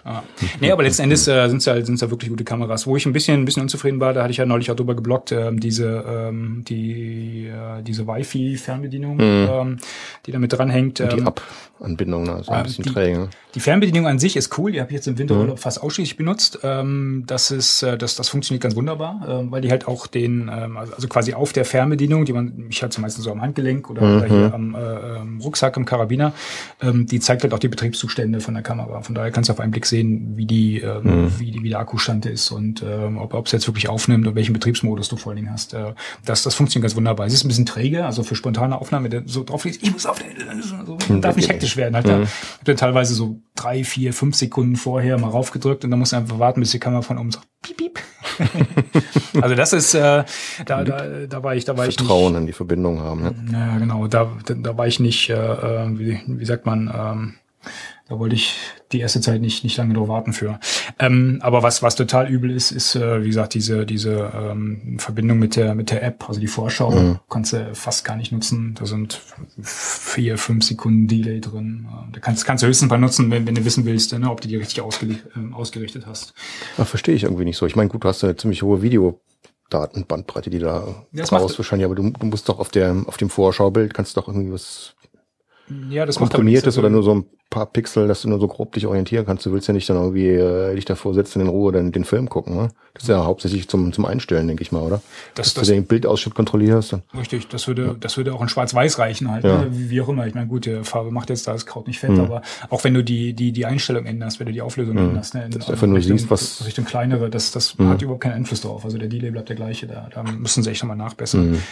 Ja. Nee, aber letzten Endes äh, sind es ja, sind's ja wirklich gute Kameras. Wo ich ein bisschen, ein bisschen unzufrieden war, da hatte ich ja neulich auch drüber geblockt, ähm, diese, ähm, die, äh, diese Wi-Fi-Fernbedienung, ähm, die damit dranhängt. Die Ähm, Ab-Anbindung, ne? so ein Ah, bisschen die- träge. die Fernbedienung an sich ist cool, die habe ich jetzt im Winterurlaub Mhm. fast ausschließlich benutzt. Ähm, das ist, äh, das, das funktioniert ganz wunderbar, ähm, weil die halt auch den, ähm, also also quasi auf der Fernbedienung, die man, ich hatte meistens so am Handgelenk oder, oder Mhm. hier am äh, ähm, Rucksack im Karabiner, ähm, die zeigt halt auch die Betriebszustände von der Kamera. Von daher kannst du auf einen Blick sehen, wie die, ähm, Mhm. wie die, wie der Akkustand ist und ähm, ob ob es jetzt wirklich aufnimmt und welchen Betriebsmodus du vor allen Dingen hast. Äh, das, das funktioniert ganz wunderbar. Es ist ein bisschen träge, also für spontane Aufnahmen, wenn du so drauf liegst, ich muss auf der, so, darf nicht hektisch werden. Halt, da, hab dann teilweise so drei, vier, fünf Sekunden vorher mal raufgedrückt und dann musst du einfach warten, bis die Kamera von oben sagt, piep, piep. also das ist, äh, da, da, da war ich, da war ich nicht. Vertrauen in die Verbindung haben. Ne? Ja, genau. Da, da, da war ich nicht, äh, äh, wie, wie sagt man, ähm, da wollte ich die erste Zeit nicht, nicht lange drauf warten für. Ähm, aber was, was total übel ist, ist, äh, wie gesagt, diese, diese ähm, Verbindung mit der, mit der App, also die Vorschau, kannst du fast gar nicht nutzen. Da sind vier, fünf Sekunden Delay drin. Äh, Da kannst, kannst du höchstens mal nutzen, wenn, wenn du wissen willst, ne, ob du die richtig ausgeli- ähm, ausgerichtet hast. Ja, verstehe ich irgendwie nicht so. Ich meine, gut, du hast eine ziemlich hohe Videodatenbandbreite, die da das raus wahrscheinlich, aber du, du musst doch auf der auf dem Vorschaubild kannst du doch irgendwie was Ja, das macht aber komprimiert nichts. ist Also- oder nur so ein paar Pixel, dass du nur so grob dich orientieren kannst. Du willst ja nicht dann irgendwie äh, dich davor setzen in Ruhe dann den Film gucken. Ne? Das ist ja hauptsächlich zum zum Einstellen, denke ich mal, oder? Das- Dass das- du den Bildausschnitt kontrollierst. Dann. Richtig, das würde, das würde auch in Schwarz-Weiß reichen halt, Ja. ne? wie auch immer. Ich meine, gut, die Farbe macht jetzt da das Kraut nicht fett, Mhm. aber auch wenn du die, die, die Einstellung änderst, wenn du die Auflösung änderst, ne? in- Dass du einfach nur Richtung, siehst, was- Mhm. Richtung kleinere, das, das hat überhaupt keinen Einfluss drauf. Also der Delay bleibt der gleiche, da, da müssen sie echt nochmal nachbessern. Mhm.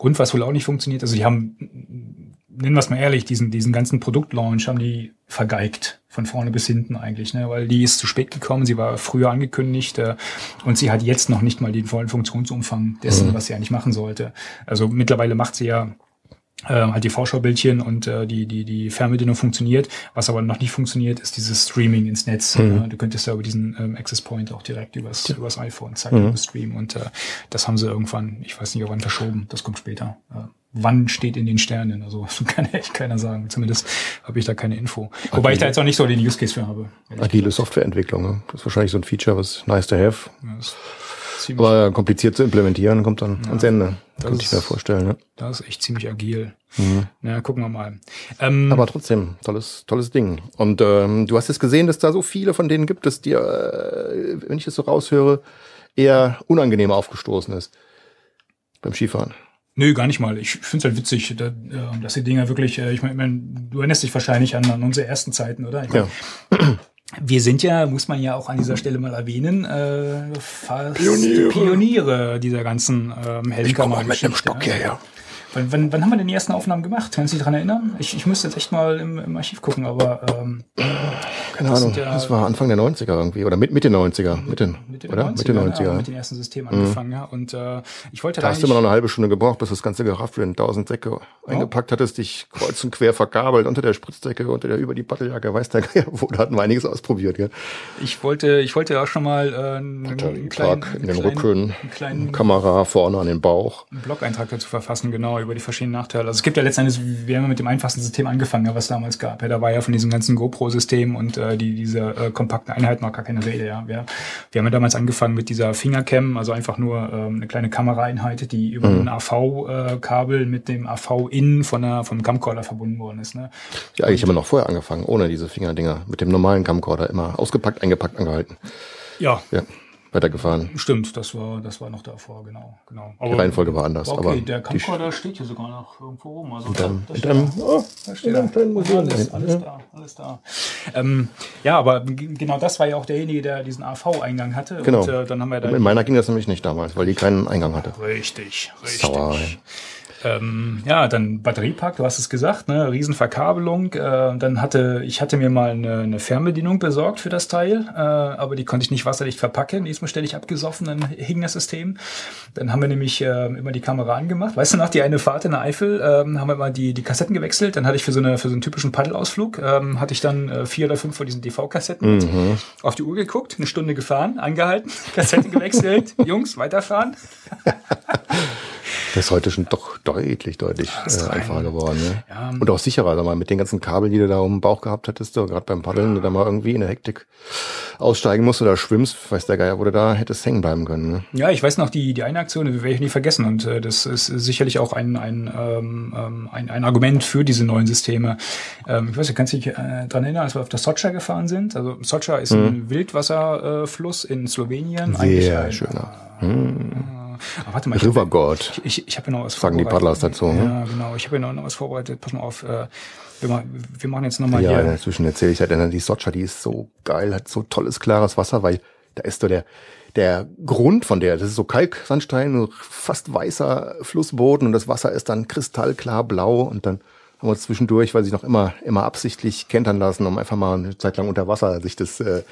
Und was wohl auch nicht funktioniert, also die haben, nennen wir es mal ehrlich, diesen, diesen ganzen Produktlaunch haben die vergeigt. Von vorne bis hinten eigentlich, ne? Weil die ist zu spät gekommen, sie war früher angekündigt äh, und sie hat jetzt noch nicht mal den vollen Funktionsumfang dessen, Mhm. was sie eigentlich machen sollte. Also mittlerweile macht sie ja ähm, halt die Vorschaubildchen und äh, die, die, die Fernbedienung funktioniert. Was aber noch nicht funktioniert, ist dieses Streaming ins Netz. Mhm. Äh, du könntest ja über diesen ähm, Access Point auch direkt übers, übers iPhone zeigen, mhm. streamen. Und äh, das haben sie irgendwann, ich weiß nicht, wann verschoben, das kommt später. Äh, wann steht in den Sternen? Also kann echt keiner sagen. Zumindest habe ich da keine Info. Wobei ich da jetzt auch nicht so den Use Case für habe. Agile Softwareentwicklung. Ne? Das ist wahrscheinlich so ein Feature, was nice to have. Ja, ist Aber kompliziert zu implementieren, kommt dann ans Ende. das Könnte ich mir vorstellen. Ne? das ist echt ziemlich agil. Ja, gucken wir mal. Ähm, Aber trotzdem, tolles, tolles Ding. Und ähm, du hast jetzt gesehen, dass da so viele von denen gibt, dass dir, äh, wenn ich das so raushöre, eher unangenehm aufgestoßen ist beim Skifahren. Nö, gar nicht mal. Ich finde es halt witzig, da, äh, dass die Dinger wirklich, äh, ich meine, ich mein, du erinnerst dich wahrscheinlich an, an unsere ersten Zeiten, oder? Ich mein, Ja. Wir sind ja, muss man ja auch an dieser Stelle mal erwähnen, äh, fast Pioniere. Pioniere dieser ganzen ähm, Helmkammer-Geschichte. hierher. Wann, wann, wann haben wir denn die ersten Aufnahmen gemacht? Kannst du dich daran erinnern? Ich, ich müsste jetzt echt mal im, im Archiv gucken, aber ähm, Keine Das Ahnung, ja- das war Anfang der 90er irgendwie. Oder mit, Mitte 90er. Mitte, Mitte der oder? 90er, Mitte 90er. ja, ja. mit den ersten Systemen angefangen, ja. Und äh, ich wollte Da hast du immer noch eine halbe Stunde gebraucht, bis das ganze gerafft wird. 1000 Säcke eingepackt hattest, dich kreuz und quer verkabelt unter der Spritzdecke, unter der über die Batteljacke, weiß der Geier wo. Da hatten wir einiges ausprobiert, gell? Ich wollte, ich wollte auch schon mal äh, einen, einen kleinen, in den Rücken, einen kleinen Kamera vorne an den Bauch. einen Blog-Eintrag dazu verfassen, genau, über die verschiedenen Nachteile. Also es gibt ja letztendlich, wir haben ja mit dem einfachsten System angefangen, ja, was es damals gab. Ja, da war ja von diesem ganzen GoPro-System und äh, die, diese äh, kompakten Einheiten noch gar keine Rede, ja. Wir, wir haben ja damals angefangen mit dieser Fingercam, also einfach nur ähm, eine kleine Kameraeinheit, die über ein AV-Kabel mit dem AV-In von vom Camcorder verbunden worden ist. Ne? Ja, eigentlich haben wir noch vorher angefangen, ohne diese Fingerdinger. Mit dem normalen Camcorder immer ausgepackt, eingepackt, angehalten. Ja, Ja, weitergefahren. stimmt, das war, das war noch davor, genau, genau. Aber, Die Reihenfolge war anders. Okay, aber der Camcorder steht hier sogar noch irgendwo rum. Also in steht deinem, da. oh, Da steht er. kleinen Museum. da Alles, alles ja. da, alles da. Ähm, ja, aber genau das war ja auch derjenige, der diesen AV-Eingang hatte. Genau. Und äh, dann haben wir da. In meiner ging das nämlich nicht damals, weil die keinen Eingang hatte. Richtig, richtig. Sauer. Ähm, ja, dann Batteriepack, du hast es gesagt, ne, Riesenverkabelung. Äh, dann hatte, ich hatte mir mal eine, eine Fernbedienung besorgt für das Teil, äh, aber die konnte ich nicht wasserdicht verpacken. Nächstes Mal stelle ich abgesoffen, dann hing das System. Dann haben wir nämlich äh, immer die Kamera angemacht. Weißt du noch, die eine Fahrt in der Eifel, ähm, haben wir mal die, die Kassetten gewechselt. Dann hatte ich für so, eine, für so einen typischen Paddelausflug, ähm, hatte ich dann äh, vier oder fünf von diesen DV-Kassetten mit. auf die Uhr geguckt, eine Stunde gefahren, angehalten, Kassette gewechselt, Jungs, weiterfahren. Das ist heute schon doch deutlich, deutlich äh, einfacher geworden. Ne? Ja. Und auch sicherer, sag mal, mit den ganzen Kabeln, die du da um den Bauch gehabt hattest, du gerade beim Paddeln, du da mal irgendwie in der Hektik aussteigen musst oder schwimmst, weiß der Geier, wo du da hättest hängen bleiben können. Ne? Ja, ich weiß noch, die, die eine Aktion, die werde ich nie vergessen. Und äh, das ist sicherlich auch ein, ein, ähm, ähm, ein, ein Argument für diese neuen Systeme. Ähm, ich weiß nicht, kannst du dich äh, dran erinnern, als wir auf der Socha gefahren sind? Also Socha ist ein Wildwasserfluss äh, in Slowenien. Sehr ein, schöner. Ah, warte mal, ich River God. Ich, ich habe ja noch was Sagen die. Paddlers dazu, ne? Ja, genau. Ich habe ja noch, was vorbereitet. Pass mal auf. Äh, wir, ma- wir machen jetzt nochmal Ja, hier. inzwischen erzähle ich halt, denn die Socha, die ist so geil, hat so tolles, klares Wasser, weil da ist so der, der Grund von der, das ist so Kalksandstein, fast weißer Flussboden und das Wasser ist dann kristallklar blau und dann haben wir uns zwischendurch, weil ich noch immer, immer absichtlich kentern lassen, um einfach mal eine Zeit lang unter Wasser sich das, äh,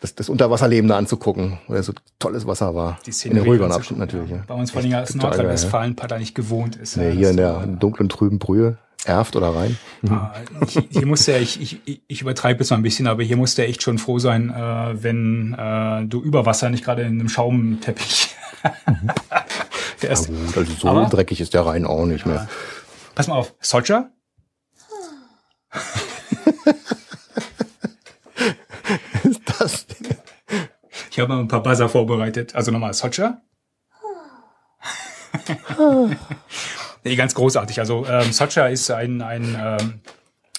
das, das Unterwasserleben da anzugucken, weil es so tolles Wasser war. Die in den ruhigeren Abschnitten natürlich, ja. Bei uns vor allem als ja. Nordrhein-Westfalen-Paddler nicht gewohnt ist. Nee, ja, hier in der dunklen, trüben Brühe, Erft oder Rhein. Ah, ich, hier musste ich, ich, ich- ich übertreibe jetzt mal ein bisschen, aber hier musste er echt schon froh sein, äh, wenn äh, du über Wasser nicht gerade in einem Schaumteppich. der Ja ist, gut, also so Aber- dreckig ist der Rhein auch nicht mehr. pass mal auf, Socha? ist das denn? Ich habe ein paar Buzzer vorbereitet. Also nochmal Socha. nee, ganz großartig. Also ähm, Socha ist ein, ein, ähm,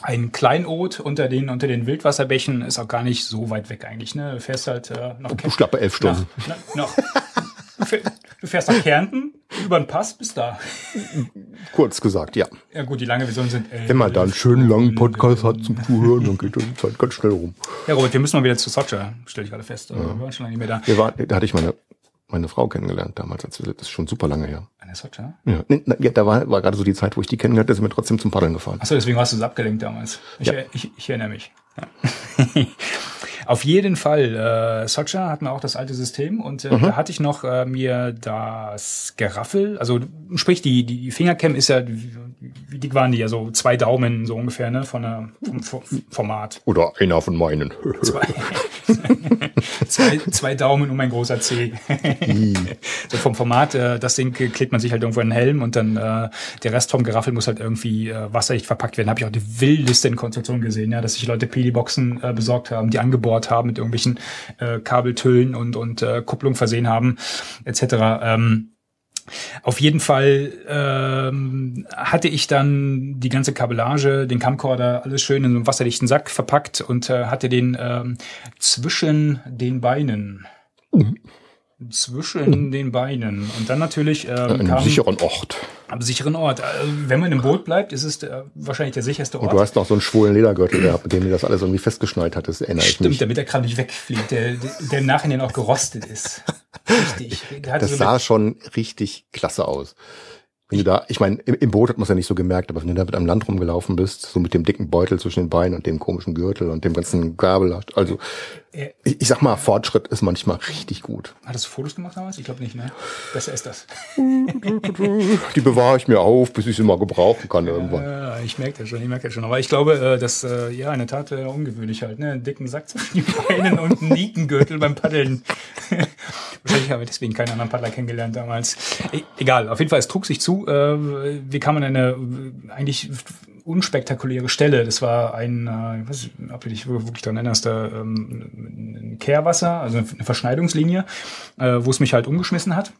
ein Kleinod unter den, unter den Wildwasserbächen. Ist auch gar nicht so weit weg eigentlich. Ne? Du fährst halt äh, nach Du schlappe elf Stunden. Nach, nach, fähr- du fährst nach Kärnten, über den Pass bis da. Kurz gesagt, ja. Ja gut, die lange Version sind elf. Wenn man da einen schönen langen Podcast hat zum Zuhören, dann geht die Zeit ganz schnell rum. Ja Robert, wir müssen mal wieder zu Socha, stelle ich gerade fest. Also, Wir waren schon lange nicht mehr da. Wir waren, da hatte ich meine, meine Frau kennengelernt damals. als wir- Das ist schon super lange her. Eine Socha? Ja, ja da war, war gerade so die Zeit, wo ich die kennengelernt habe, sind wir trotzdem zum Paddeln gefahren. Achso, deswegen warst du so abgelenkt damals. Ich, Ja. er- ich, ich erinnere mich. Ja. Auf jeden Fall, äh, Socha hatten auch das alte System und äh, da hatte ich noch äh, mir das Geraffel, also sprich die die Fingercam ist ja, wie dick waren die ja so zwei Daumen so ungefähr ne von der vom, vom Format. Oder einer von meinen. Zwei, zwei, zwei Daumen um ein großer Zeh. so vom Format, äh, das Ding klebt man sich halt irgendwo in den Helm und dann äh, der Rest vom Geraffel muss halt irgendwie äh, wasserdicht verpackt werden. Habe ich auch die wildesten Konstruktionen gesehen, ja, dass sich Leute Peli-Boxen äh, besorgt haben, die angebohrt haben mit irgendwelchen äh, Kabeltüllen und, und äh, Kupplung versehen haben, etc. Ähm, auf jeden Fall ähm, hatte ich dann die ganze Kabellage, den Camcorder, alles schön in so einem wasserdichten Sack verpackt und äh, hatte den ähm, zwischen den Beinen. Zwischen den Beinen. Und dann natürlich ähm, An einem kam sicheren Ort. am sicheren Ort. Äh, wenn man im Boot bleibt, ist es der, wahrscheinlich der sicherste Ort. Und du hast noch so einen schwulen Ledergürtel gehabt, mit dem du das alles irgendwie festgeschnallt hattest, erinnere Stimmt, mich. damit der Kram nicht wegfliegt, der, der, im Nachhinein auch gerostet ist. Richtig. Das so sah schon richtig klasse aus. Wenn du da, ich meine, im, Boot hat man es ja nicht so gemerkt, aber wenn du da mit am Land rumgelaufen bist, so mit dem dicken Beutel zwischen den Beinen und dem komischen Gürtel und dem ganzen Gabel, also Äh, ich, ich sag mal, Fortschritt ist manchmal richtig gut. Hattest du Fotos gemacht damals? Ich glaube nicht, ne? Besser ist das. Die bewahre ich mir auf, bis ich sie mal gebrauchen kann irgendwann. Ja, ich merke das schon, ich merke das schon. Aber ich glaube, äh, dass, äh, ja, in der Tat äh, ungewöhnlich halt, ne? Einen dicken Sack zwischen die Beinen und einen Nietengürtel beim Paddeln. Wahrscheinlich habe ich deswegen keinen anderen Paddler kennengelernt damals. E egal, auf jeden Fall, es trug sich zu. Äh, wir kamen an eine eigentlich unspektakuläre Stelle. Das war ein, äh, ich weiß nicht, ob du dich wirklich daran erinnerst, da, ähm, ein Kehrwasser, also eine Verschneidungslinie, äh, wo es mich halt umgeschmissen hat.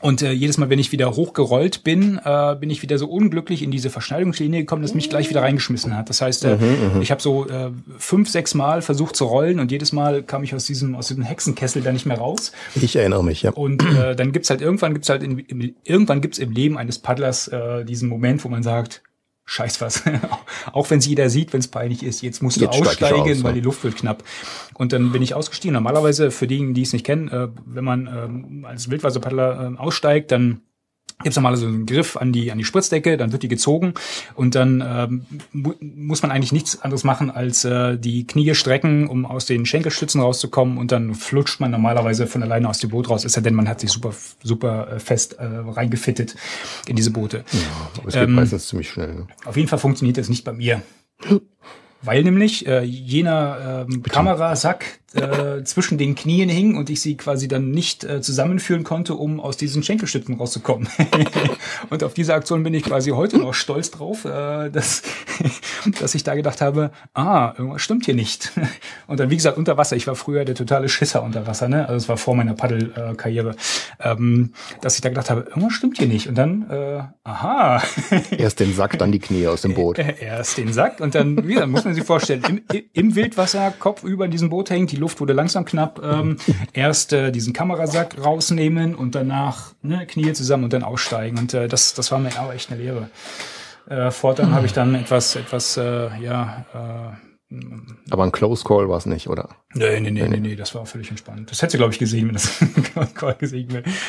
Und äh, jedes Mal, wenn ich wieder hochgerollt bin, äh, bin ich wieder so unglücklich in diese Verschneidungslinie gekommen, dass mich gleich wieder reingeschmissen hat. Das heißt, äh, ich habe so äh, fünf, sechs Mal versucht zu rollen und jedes Mal kam ich aus diesem aus diesem Hexenkessel da nicht mehr raus. Ich erinnere mich, ja. Und äh, dann gibt's halt irgendwann gibt's halt in, im, irgendwann gibt's im Leben eines Paddlers äh, diesen Moment, wo man sagt, Scheiß was. Auch wenn es jeder sieht, wenn es peinlich ist, jetzt musst du Jetzt aussteigen, aus, weil die Luft wird knapp. Und dann bin ich ausgestiegen. Normalerweise, für diejenigen, die es nicht kennen, äh, wenn man ähm, als Wildwasserpaddler äh, aussteigt, dann gibt's normal so einen Griff an die an die Spritzdecke, dann wird die gezogen und dann ähm, mu muss man eigentlich nichts anderes machen als äh, die Knie strecken, um aus den Schenkelstützen rauszukommen und dann flutscht man normalerweise von alleine aus dem Boot raus. Ist ja denn man hat sich super super äh, fest äh, reingefittet in diese Boote. Aber es geht Ähm, meistens ziemlich schnell. Ne? Auf jeden Fall funktioniert das nicht bei mir. Weil nämlich äh, jener ähm, Kamerasack, äh, zwischen den Knien hing und ich sie quasi dann nicht äh, zusammenführen konnte, um aus diesen Schenkelstützen rauszukommen. und auf diese Aktion bin ich quasi heute noch stolz drauf, äh, dass, dass ich da gedacht habe, ah, irgendwas stimmt hier nicht. Und dann, wie gesagt, unter Wasser. Ich war früher der totale Schisser unter Wasser, ne? Also es war vor meiner Paddelkarriere, ähm, dass ich da gedacht habe, irgendwas stimmt hier nicht. Und dann, äh, aha. Erst den Sack, dann die Knie aus dem Boot. Erst den Sack und dann, wie gesagt, muss man sich vorstellen, im, im Wildwasser, Kopf über diesem Boot hängt, die Luft wurde langsam knapp, ähm, erst äh, diesen Kamerasack rausnehmen und danach ne, Knie zusammen und dann aussteigen. Und äh, das, das war mir auch echt eine Lehre. Äh, fortan habe ich dann etwas, etwas, äh, ja, äh, aber ein Close Call war es nicht, oder? Nee, nee, nee, nee, nee, das war völlig entspannt. Das hätte sie, glaube ich, gesehen, wenn das gesehen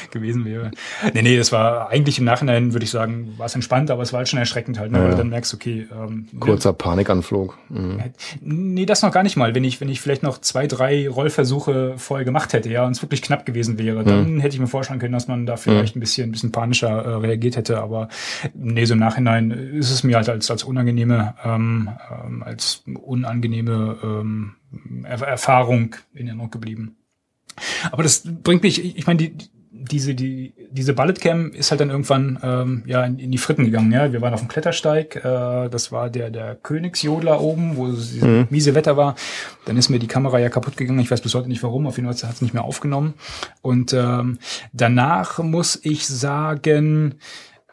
gewesen wäre. Nee, nee, das war eigentlich im Nachhinein, würde ich sagen, war es entspannt, aber es war halt schon erschreckend halt, ne, ja. weil du dann merkst, okay. Ähm, Kurzer ne, Panikanflug. Mhm. Nee, das noch gar nicht mal. Wenn ich, wenn ich vielleicht noch zwei, drei Rollversuche vorher gemacht hätte, ja, und es wirklich knapp gewesen wäre, dann mhm. hätte ich mir vorstellen können, dass man da vielleicht mhm. ein bisschen, ein bisschen panischer äh, reagiert hätte. Aber nee, so im Nachhinein ist es mir halt als, als unangenehme, ähm, ähm als unangenehme ähm, Erfahrung in Erinnerung geblieben. Aber das bringt mich, ich meine, die, diese, die, diese Balletcam ist halt dann irgendwann ähm, ja in, in die Fritten gegangen. Ja, wir waren auf dem Klettersteig. Äh, das war der der Königsjodler oben, wo es mhm. miese Wetter war. Dann ist mir die Kamera ja kaputt gegangen. Ich weiß bis heute nicht warum. Auf jeden Fall hat es nicht mehr aufgenommen. Und ähm, danach muss ich sagen,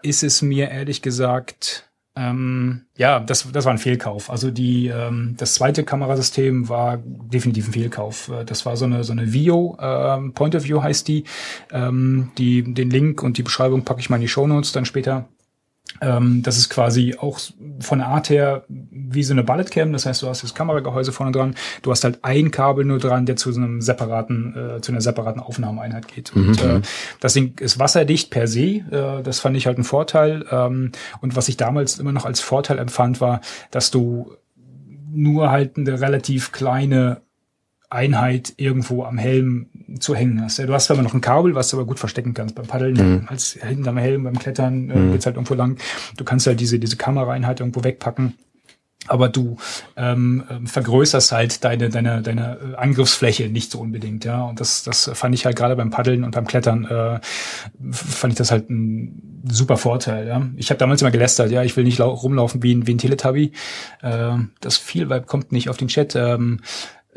ist es mir ehrlich gesagt ähm, ja, das, das war ein Fehlkauf. Also die, ähm, das zweite Kamerasystem war definitiv ein Fehlkauf. Äh, das war so eine so eine Vio, ähm, Point of View heißt die. Ähm, die den Link und die Beschreibung packe ich mal in die Show Notes dann später. Ähm, das ist quasi auch von der Art her wie so eine Bulletcam. Das heißt, du hast das Kameragehäuse vorne dran. Du hast halt ein Kabel nur dran, der zu so einem separaten, äh, zu einer separaten Aufnahmeeinheit geht. Mhm. Und äh, das Ding ist wasserdicht per se. Äh, das fand ich halt ein Vorteil. Ähm, und was ich damals immer noch als Vorteil empfand, war, dass du nur halt eine relativ kleine Einheit irgendwo am Helm zu hängen hast. Du hast zwar immer noch ein Kabel, was du aber gut verstecken kannst. Beim Paddeln mhm. als hinterm Helm, beim Klettern äh, mhm. geht's halt irgendwo lang. Du kannst halt diese, diese Kameraeinheit irgendwo wegpacken. Aber du ähm, ähm vergrößerst halt deine, deine, deine äh, Angriffsfläche nicht so unbedingt, ja. Und das, das fand ich halt gerade beim Paddeln und beim Klettern, äh, fand ich das halt ein super Vorteil, ja. Ich habe damals immer gelästert, ja, ich will nicht rumlaufen wie ein, wie ein Teletubby. Äh, das viel kommt nicht auf den Chat. Ähm,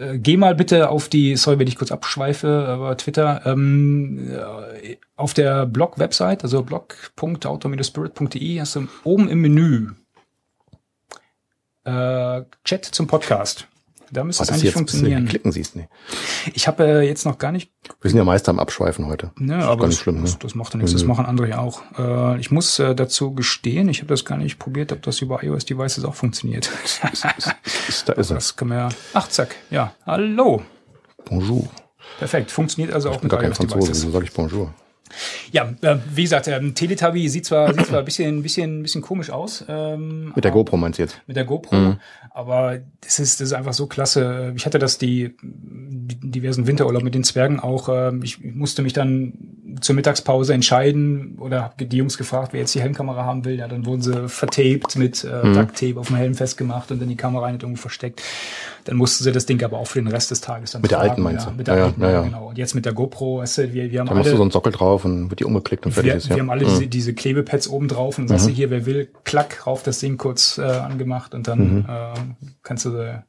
äh, geh mal bitte auf die, sorry, wenn ich kurz abschweife, aber Twitter, ähm, äh, auf der Blog-Website, also blog.auto-spirit.de, hast du oben im Menü äh, Chat zum Podcast. Da müsste es eigentlich jetzt funktionieren. Klicken siehst nee. Ich habe äh, jetzt noch gar nicht. Wir sind ja meist am Abschweifen heute. Ne, das aber das, schlimm, ne? das, das macht ja nichts. Das machen andere ja auch. Äh, ich muss äh, dazu gestehen, ich habe das gar nicht probiert, ob das über iOS-Devices auch funktioniert. da ist das können wir. Ach, zack. Ja. Hallo. Bonjour. Perfekt. Funktioniert also auch ich bin mit gar kein Franzose, wieso sage ich Bonjour? Ja, äh, wie gesagt, ähm, Teletubby sieht zwar, sieht zwar ein bisschen, bisschen, bisschen komisch aus. Ähm, mit der GoPro meinst du jetzt? Mit der GoPro. Mhm. Aber das ist, das ist einfach so klasse. Ich hatte das die, die diversen Winterurlaub mit den Zwergen auch. Äh, ich musste mich dann zur Mittagspause entscheiden oder habe die Jungs gefragt, wer jetzt die Helmkamera haben will. Ja, dann wurden sie vertaped mit äh, mhm. Ducktape auf dem Helm festgemacht und dann die Kamera nicht irgendwo versteckt. Dann mussten sie das Ding aber auch für den Rest des Tages dann Mit tragen, der alten meinst ja, du? Mit der ja, alten, ja, ja. genau. Und jetzt mit der GoPro, weißt du, wir, wir haben da alle... musst du so einen Sockel drauf und wird die umgeklickt und fertig wir, ist. Ja. Wir haben alle mhm. diese, diese Klebepads oben drauf und sagst mhm. du hier, wer will, klack, rauf das Ding kurz äh, angemacht und dann mhm. äh, kannst du äh,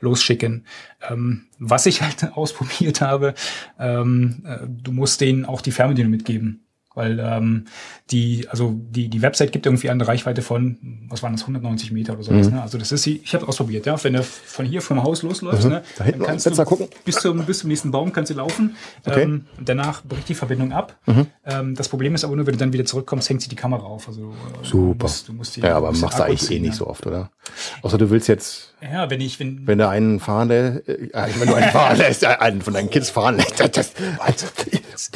losschicken. Ähm, was ich halt ausprobiert habe, ähm, äh, du musst denen auch die Fernbedienung mitgeben. Weil ähm, die, also die, die Website gibt irgendwie eine Reichweite von, was waren das, 190 Meter oder sowas. Mhm. Ne? Also das ist, ich habe ausprobiert, ja. Wenn du von hier vom Haus losläufst, mhm. ne, da hinten dann kannst du gucken. bis zum bis zum nächsten Baum kannst du laufen. Okay. Ähm, und danach bricht die Verbindung ab. Mhm. Ähm, das Problem ist aber nur, wenn du dann wieder zurückkommst, hängt sich die Kamera auf. Also äh, Super. Du musst, du musst die, ja, aber machst du eigentlich eh nicht so oft, oder? Außer du willst jetzt ja, wenn ich, wenn, wenn du einen fahren lässt, äh, wenn du einen fahren lässt, äh, einen von deinen Kids fahren lässt, das, das, also, das,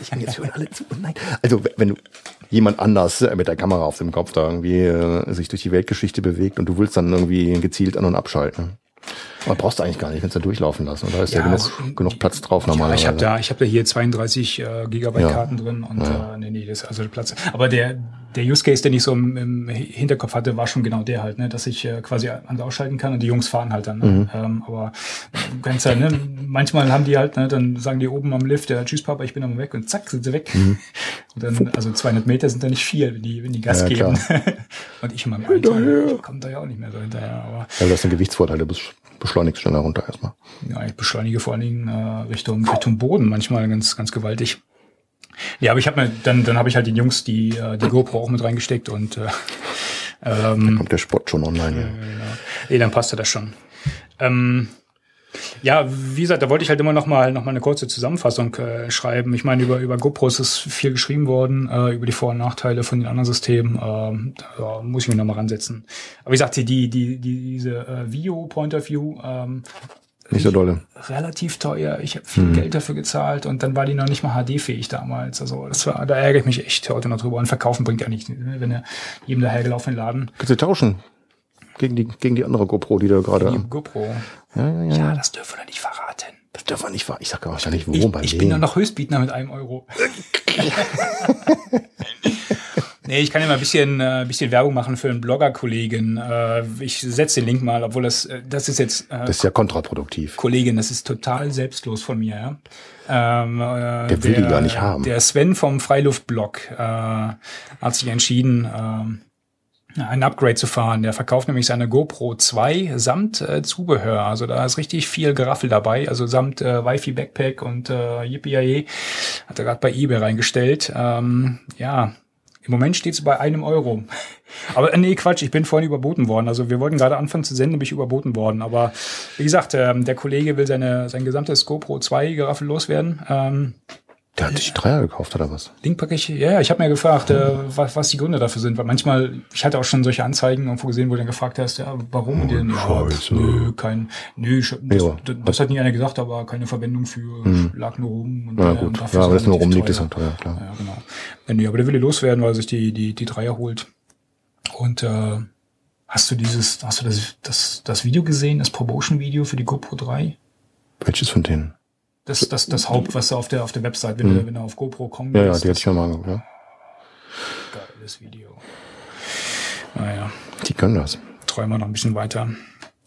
ich kann jetzt hören alle zu. Nein. Also wenn du jemand anders äh, mit der Kamera auf dem Kopf da irgendwie äh, sich durch die Weltgeschichte bewegt und du willst dann irgendwie gezielt an und abschalten. Aber brauchst du eigentlich gar nicht, wenn du durchlaufen lassen. Da ist ja, ja genug, also, genug Platz drauf normalerweise. Ja, ich habe da, ich habe da hier 32 äh, Gigabyte ja. Karten drin und ja. äh, nee, nee, das ist also der Platz. Aber der der Use Case, den ich so im, im Hinterkopf hatte, war schon genau der halt, ne, dass ich äh, quasi an- ausschalten kann und die Jungs fahren halt dann. Ne? Mhm. Ähm, aber ganz halt, ne, manchmal haben die halt, ne, dann sagen die oben am Lift, ja, tschüss Papa, ich bin am weg und zack, sind sie weg. Und dann, also 200 Meter sind da nicht viel, wenn die, wenn die Gas Mhm. Ja, geben. und ich in meinem Alter, komme da ja auch nicht mehr so hinterher. Aber Ja, du hast einen Gewichtsvorteil, du beschleunigst schneller runter erstmal. ja, ich beschleunige vor allen Dingen äh, Richtung Richtung Boden manchmal ganz ganz gewaltig. Ja, aber ich habe mir dann dann habe ich halt den Jungs die äh, die GoPro auch mit reingesteckt und äh, ähm, Kommt der Spot schon online. genau. Nee, dann passte das schon. Ähm, ja, wie gesagt, da wollte ich halt immer noch mal noch mal eine kurze Zusammenfassung äh, schreiben. Ich meine, über über GoPros ist viel geschrieben worden, äh, über die Vor- und Nachteile von den anderen Systemen. Ähm, da muss ich mich noch mal ransetzen. Aber wie gesagt, die die die diese äh, Video Point of View ähm, Nicht so dolle. relativ teuer. Ich habe viel Geld dafür gezahlt und dann war die noch nicht mal HD-fähig damals. Also das war, da ärgere ich mich echt heute noch drüber. Und verkaufen bringt ja nichts, ne? wenn er jedem dahergelaufenen Laden Kannst du tauschen? Gegen die, gegen die andere GoPro, die da die gerade. GoPro. Ja, ja, ja. Ja, das dürfen wir nicht verraten. Das darf man nicht wahr. Ich sag gar nicht, wo, Ich, bei ich wem. bin doch noch Höchstbietner mit einem Euro. nee, ich kann ja mal ein bisschen, äh, bisschen Werbung machen für einen Blogger-Kollegen. Äh, ich setze den Link mal, obwohl das, äh, das ist jetzt äh, Das ist ja kontraproduktiv. Kollegin, das ist total selbstlos von mir. Ja? Ähm, äh, Der will die gar nicht haben. Der Sven vom Freiluftblog äh, hat sich entschieden, ähm, ein Upgrade zu fahren. Der verkauft nämlich seine GoPro 2 samt äh, Zubehör. Also da ist richtig viel Geraffel dabei. Also samt äh, Wi-Fi Backpack und äh, Yippie Hat er gerade bei eBay reingestellt. Ähm, ja, im Moment steht es bei einem Euro. Aber äh, nee, Quatsch, ich bin vorhin überboten worden. Also wir wollten gerade anfangen zu senden, bin ich überboten worden. Aber wie gesagt, ähm, der Kollege will seine, sein gesamtes GoPro 2 Geraffel loswerden. Ähm, Der hat sich Dreier gekauft oder was? Link packe ich, ja, ja, ich habe mir gefragt, äh, was, was die Gründe dafür sind, weil manchmal, ich hatte auch schon solche Anzeigen irgendwo gesehen, wo du dann gefragt hast, ja, warum und denn, ja, Scheiße. nö, kein, nö, das, Ja. das, das hat nie einer gesagt, aber keine Verwendung für, lag nur rum. Und, Na äh, gut. und Ja, aber das nur rumliegt, ist halt teuer, klar. Ja, genau. Ja, nee, aber der will loswerden, weil er sich die, die, die Dreier holt. Und äh, hast du dieses, hast du das, das, das Video gesehen, das Promotion-Video für die GoPro 3? Welches von denen? Das, das, das Haupt, was auf der, auf der Website, wenn, du, wenn du auf GoPro kommen Mhm. Ja, ja, die das ich schon mal angeguckt, ja. geiles Video. Naja, Die können das. träumen wir noch ein bisschen weiter.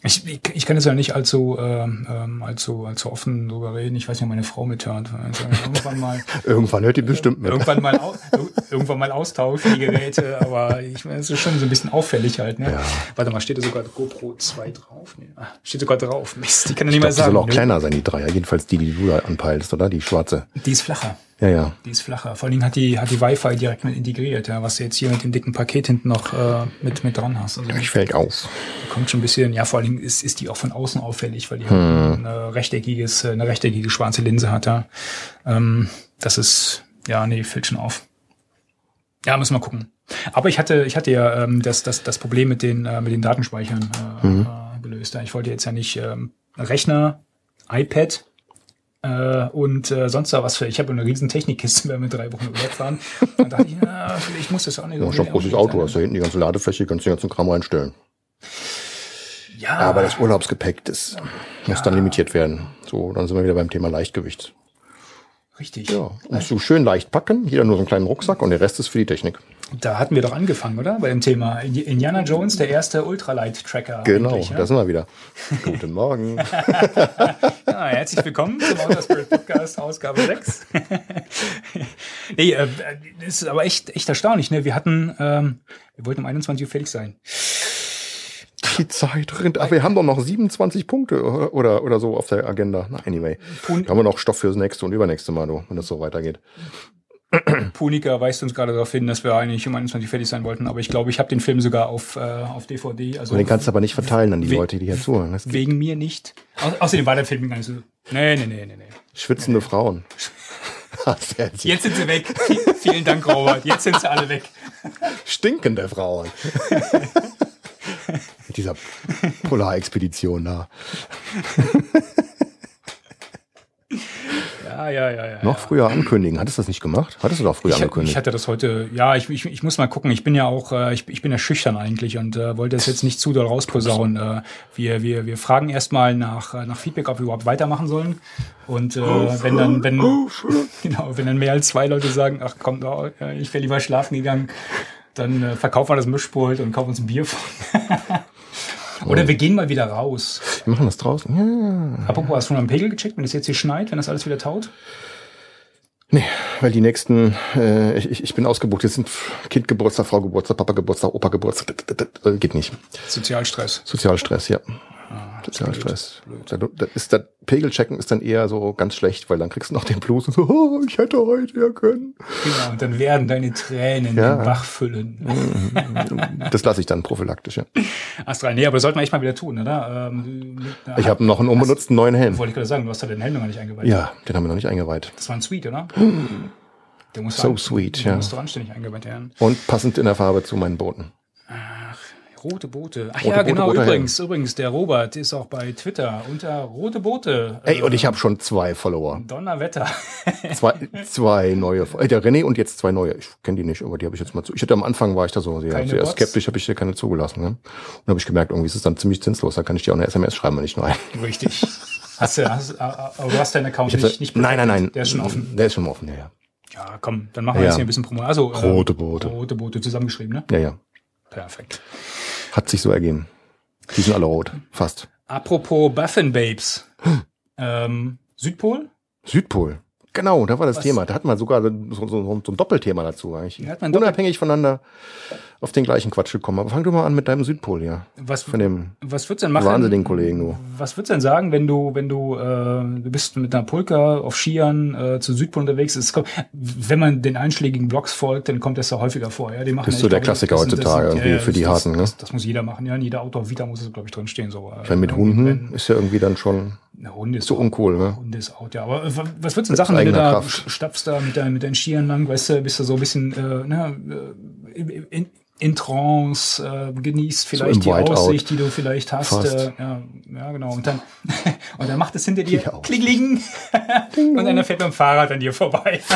Ich, ich, ich kann jetzt ja nicht allzu, ähm, ähm, allzu, allzu offen drüber reden. Ich weiß nicht, ob meine Frau mithört. Also irgendwann mal, Irgendwann hört die bestimmt mit. irgendwann mal, au, irgendwann mal austauschen, die Geräte. Aber ich meine, es ist schon so ein bisschen auffällig halt, ne? Ja. Warte mal, steht da sogar GoPro 2 drauf? Nee. Ah, steht sogar drauf. Mist, die kann ja Ich nicht mehr die soll sagen. auch Nö. kleiner sein, die Dreier. Jedenfalls die, die du da anpeilst, oder? Die schwarze. Die ist flacher. Ja, ja. Die ist flacher. Vor allen Dingen hat die, hat die Wi-Fi direkt mit integriert, ja, was du jetzt hier mit dem dicken Paket hinten noch äh, mit, mit dran hast. Also Ich fällt auf. kommt schon ein bisschen, ja, vor allen Dingen ist, ist die auch von außen auffällig, weil die Hm. eine rechteckiges, äh, eine rechteckige schwarze Linse hat, ja. Ähm, das ist, ja, nee, fällt schon auf. Ja, müssen wir gucken. Aber ich hatte, ich hatte ja ähm, das, das, das Problem mit den, äh, mit den Datenspeichern äh, Mhm. äh, gelöst. Ja, Ich wollte jetzt ja nicht ähm, Rechner, iPad äh, und äh, sonst da was für. Ich habe eine riesen Technikkiste, wenn wir drei Wochen Urlaub fahren. Dann dachte ich, na, ich muss das auch nicht Ja, schon großes Auto. Hast du hinten die ganze Ladefläche, kannst du den ganzen Kram reinstellen. Ja, Aber das Urlaubsgepäck, das muss dann limitiert werden. So, dann sind wir wieder beim Thema Leichtgewicht. Richtig. Ja, musst du schön leicht packen, jeder nur so einen kleinen Rucksack und der Rest ist für die Technik. Da hatten wir doch angefangen, oder? Bei dem Thema Indi- Indiana Jones, der erste Ultralight-Tracker. Genau, ja? da sind wir wieder. Guten Morgen. Ja, herzlich willkommen zum Outer Spirit Podcast, Ausgabe 6. nee, äh, das ist aber echt, echt erstaunlich. Ne? Wir hatten, ähm, wir wollten um 21 Uhr fertig sein. Die Zeit rennt. Aber wir haben doch noch 27 Punkte oder, oder, oder so auf der Agenda. Na, anyway. Pun haben wir noch Stoff fürs nächste und übernächste Mal, du, wenn das so weitergeht. Punika weist uns gerade darauf hin, dass wir eigentlich um 21 Uhr fertig sein wollten. Aber ich glaube, ich habe den Film sogar auf, äh, auf DVD. Also den kannst du aber nicht verteilen an die Leute, die hier zuhören. Das wegen mir nicht. Au außerdem war der Film gar nicht so. Nee, nee, nee, nee, nee. schwitzende Frauen. Sehr- Jetzt sind sie weg. Vielen Dank, Robert. Jetzt sind sie alle weg. Stinkende Frauen. Mit dieser Polarexpedition da. Ja, ja, ja, ja. Noch früher ankündigen. Hattest du das nicht gemacht? Hattest du doch früher Ich, ich angekündigt. hatte das heute, ja, ich, ich, ich muss mal gucken. Ich bin ja auch, äh, ich, ich bin ja schüchtern eigentlich und äh, wollte das jetzt nicht zu doll rausposaunen. Äh, wir, wir, wir fragen erstmal nach, äh, nach Feedback, ob wir überhaupt weitermachen sollen. Und äh, wenn dann, wenn, genau, wenn dann mehr als zwei Leute sagen, ach komm, oh, äh, ich wäre lieber schlafen gegangen, Dann äh, verkaufen wir das Mischpult und kaufen uns ein Bier von. Oder wir gehen mal wieder raus. Wir machen das draußen. Ja. Apropos, hast du schon am Pegel gecheckt, wenn es jetzt hier schneit, wenn das alles wieder taut? Nee, weil die nächsten, äh, ich, ich- bin ausgebucht. Jetzt sind Kindgeburtstag, Frau Geburtstag, Papa Geburtstag, Opa Geburtstag. Das, geht nicht. Sozialstress. Sozialstress, ja. Sozialstress. Da- Das ist das Pegelchecken ist dann eher so ganz schlecht, weil dann kriegst du noch den Blues und so, oh, ich hätte heute ja können. Genau, und dann werden deine Tränen Ja. den Bach füllen. Das lasse ich dann prophylaktisch, ja. Astral, nee, aber das sollten wir echt mal wieder tun, oder? Ähm, Ich habe noch einen unbenutzten neuen Helm. Wollte ich gerade sagen, du hast da den Helm noch nicht eingeweiht. Ja, den haben wir noch nicht eingeweiht. Das war ein Sweet, oder? Der muss So sweet, der ja. muss doch anständig eingeweiht werden. Und passend in der Farbe zu meinen Booten. Rote Boote. Ach Rote ja, Boote, genau, übrigens, übrigens, der Robert ist auch bei Twitter unter Rote Boote. Ey, und ich habe schon zwei Follower. Donnerwetter. Zwei, zwei neue. Äh, der René und jetzt zwei neue. Ich kenne die nicht, aber die habe ich jetzt mal zu. Ich hatte am Anfang war ich da so sehr, Keine sehr Bots? skeptisch, habe ich dir keine zugelassen. Ne? Und habe ich gemerkt, irgendwie ist es dann ziemlich zinslos. Da kann ich dir auch eine SMS schreiben, wenn ich nur ein. Richtig. Hast du, hast, aber du hast deinen Account nicht, so- nicht nein, nein, nein. Der ist schon offen. Der ist schon offen, ja, ja. Ja, komm, dann machen wir Ja. jetzt hier ein bisschen Promo. Also, äh, Rote Boote. Rote Boote zusammengeschrieben, ne? Ja, ja. Perfekt. Hat sich so ergeben. Die sind alle rot. Fast. Apropos Buffin Babes. ähm, Südpol? Südpol. Genau, da war das Was? Thema. Da hat man sogar so, so, so, so ein Doppelthema dazu eigentlich. Ja, doppelt- Unabhängig voneinander auf den gleichen Quatsch gekommen. Aber fang du mal an mit deinem Südpol, ja. Was, Von dem was würdest du denn machen? wahnsinnigen Kollegen, du. Was würdest du denn sagen, wenn du, wenn du, äh, du bist mit einer Polka auf Skiern äh, zu Südpol unterwegs? Es kommt, wenn man den einschlägigen Blogs folgt, dann kommt das ja häufiger vor. Ja, die machen Bist echt, so der Klassiker das sind- das heutzutage sind- irgendwie für die das, Harten, ne? Das, das muss jeder machen. Ja, in jeder Outdoor-Vita muss es, glaube ich, drin stehen. So, Ich meine, mit Hunden ist ja irgendwie dann schon Eine Hunde ist so uncool, ne? Hunde ist out, ja. Aber äh, was würdest du denn sagen, wenn du da Kraft. stapfst da mit deinen, mit deinen Skiern lang, weißt du, bist du so ein bisschen, äh, ne, äh, in, in, Trance, äh, genießt vielleicht die Whiteout. Aussicht, die du vielleicht hast. Äh, ja, ja, genau. Und dann, und dann macht es hinter dir. Klingling und einer fährt mit dem Fahrrad an dir vorbei.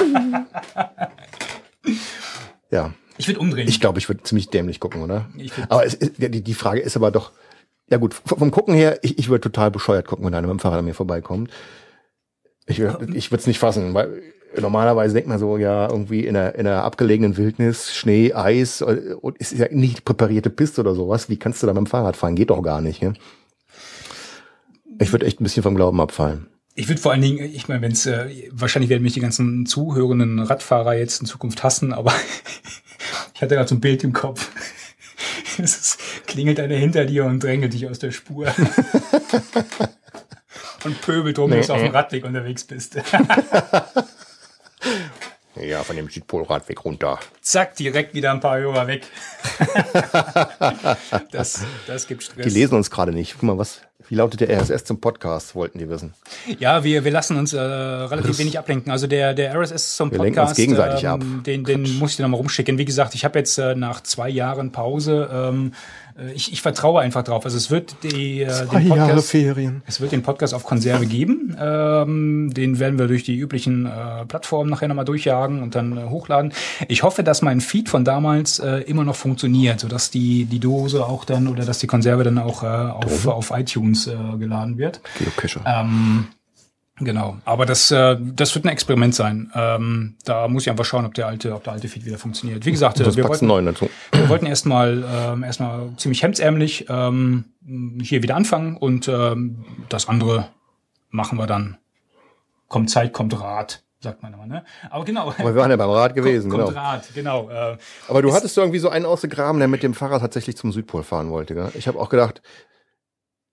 Ja. Ich würde umdrehen. Ich glaube, ich würde ziemlich dämlich gucken, oder? Aber es die, die Frage ist aber doch, ja gut, vom Gucken her, ich, ich würde total bescheuert gucken, wenn einer mit dem Fahrrad an mir vorbeikommt. Ich, würd- ich würde es nicht fassen, weil normalerweise denkt man so, ja, irgendwie in einer, in einer abgelegenen Wildnis, Schnee, Eis, äh, und es ist ja nicht präparierte Piste oder sowas. Wie kannst du da mit dem Fahrrad fahren? Geht doch gar nicht. Ja? Ich würde echt ein bisschen vom Glauben abfallen. Ich würde vor allen Dingen, ich meine, wenn es äh, wahrscheinlich werden mich die ganzen zuhörenden Radfahrer jetzt in Zukunft hassen, aber ich hatte gerade so ein Bild im Kopf. Es klingelt einer hinter dir und drängelt dich aus der Spur. und pöbelt drum, dass du auf dem Radweg unterwegs bist. Ja, von dem Südpolradweg runter. Zack, direkt wieder ein paar Hörer weg. das, das gibt Stress. Die lesen uns gerade nicht. Guck mal, was, wie lautet der RSS zum Podcast, wollten die wissen. Ja, wir, wir lassen uns äh, relativ wenig ablenken. Also der, der RSS zum Wir Podcast, lenken uns gegenseitig ab. den, den muss ich dir nochmal rumschicken. Wie gesagt, ich habe jetzt äh, nach zwei Jahren Pause, ähm, äh, ich, ich vertraue einfach drauf. Also es wird die, äh, den Podcast, Ferien. es wird den Podcast auf Konserve geben. Ähm, den werden wir durch die üblichen äh, Plattformen nachher nochmal durchjagen und dann äh, hochladen. Ich hoffe, dass mein Feed von damals äh, immer noch funktioniert, sodass die, die Dose auch dann oder dass die Konserve dann auch äh, auf, auf iTunes äh, geladen wird. Geocacher. Ähm, genau. Aber das, äh, das wird ein Experiment sein. Ähm, da muss ich einfach schauen, ob der alte, ob der alte Feed wieder funktioniert. Wie gesagt, äh, wir wollten, dazu. wir wollten erstmal ähm, erstmal ziemlich hemdsärmlich ähm, hier wieder anfangen und ähm, das andere machen wir dann. Kommt Zeit, kommt Rat, sagt man immer, ne? Aber genau. Aber wir waren ja beim Rad gewesen, kommt, genau. kommt Rat, genau. Äh, Aber du hattest irgendwie so einen ausgegraben, der mit dem Fahrrad tatsächlich zum Südpol fahren wollte. Gell? Ich habe auch gedacht,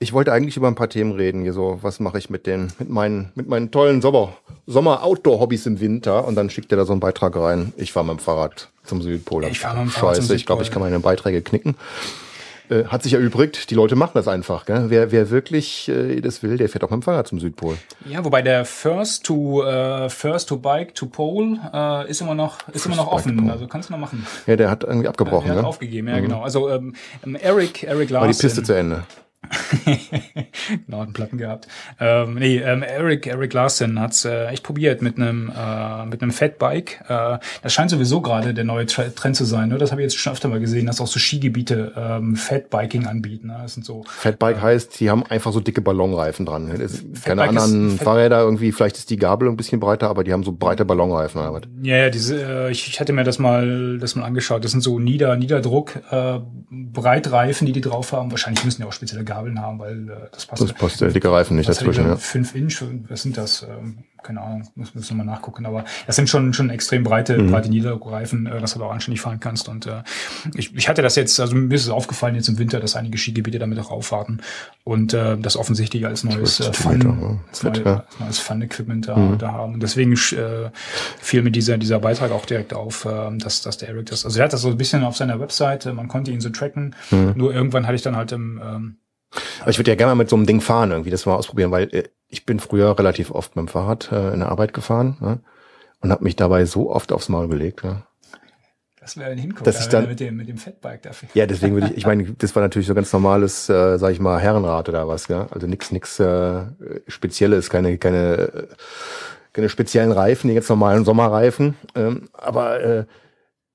ich wollte eigentlich über ein paar Themen reden. Hier so, was mache ich mit den, mit meinen, mit meinen tollen Sommer, Sommer-Outdoor-Hobbys im Winter? Und dann schickt er da so einen Beitrag rein. Ich fahre mit dem Fahrrad zum Südpol. Ich fahr mit dem Fahrrad zum Scheiße, ich glaube, ich kann meine Beiträge knicken. Äh, hat sich erübrigt, die Leute machen das einfach. Gell? Wer, wer wirklich äh, das will, der fährt auch mit dem Fahrrad zum Südpol. ja, wobei der First to äh, First to Bike to Pole äh, ist immer noch ist immer noch offen. Also kannst du noch machen. Ja, der hat irgendwie abgebrochen. Er hat gell? aufgegeben, ja genau. Also ähm, Eric Eric Larson. War die Piste zu Ende. genau, einen Platten gehabt. Ähm, nee, ähm, Eric, Eric Larson hat's äh, echt probiert mit einem äh, mit einem Fatbike. Äh, das scheint sowieso gerade der neue Tre- Trend zu sein. Ne? Das habe ich jetzt schon öfter mal gesehen, dass auch so Skigebiete ähm, Fatbiking anbieten. Ne? Das sind so Fatbike heißt, die haben einfach so dicke Ballonreifen dran. Ist keine ist- anderen Fat- Fahrräder irgendwie, vielleicht ist die Gabel ein bisschen breiter, aber die haben so breite Ballonreifen oder. Ja, ja, diese, äh, ich, ich hatte mir das mal, das mal angeschaut. Das sind so Nieder, Niederdruck, äh, Breitreifen, die die drauf haben. Wahrscheinlich müssen die auch spezielle Gabeln haben, weil äh, das passt. Das passt der dicke Reifen nicht dazwischen, da? ja. Fünf Inch, was sind das? Ähm, keine Ahnung, muss, muss noch mal nachgucken. Aber das sind schon schon extrem breite, Mhm. breite Niederdruckreifen, äh, dass du da auch anständig fahren kannst. Und äh, ich, ich hatte das jetzt, also mir ist es aufgefallen jetzt im Winter, dass einige Skigebiete damit auch aufwarten und äh, das offensichtlich als neues äh, 12 Fun, ja. als, Fett, neue, ja. Mhm. als neues Fun-Equipment da, da haben. Und deswegen äh, fiel mir dieser dieser Beitrag auch direkt auf, äh, dass dass der Eric das, also er hat das so ein bisschen auf seiner Webseite, man konnte ihn so tracken. Mhm. Nur irgendwann hatte ich dann halt im ähm, Aber ich würde ja gerne mal mit so einem Ding fahren, irgendwie, das mal ausprobieren, weil äh, ich bin früher relativ oft mit dem Fahrrad äh, in der Arbeit gefahren ja, und habe mich dabei so oft aufs Maul gelegt. Ja. das wäre ein Hingucker, Dass ich dann- mit dem mit dem Fatbike dafür. Ja, deswegen würde ich, ich meine, das war natürlich so ganz normales, äh, sag ich mal, Herrenrad oder was, ja. Also nix, nix äh, Spezielles, keine, keine, äh, keine speziellen Reifen, die ganz normalen Sommerreifen. Ähm, aber äh,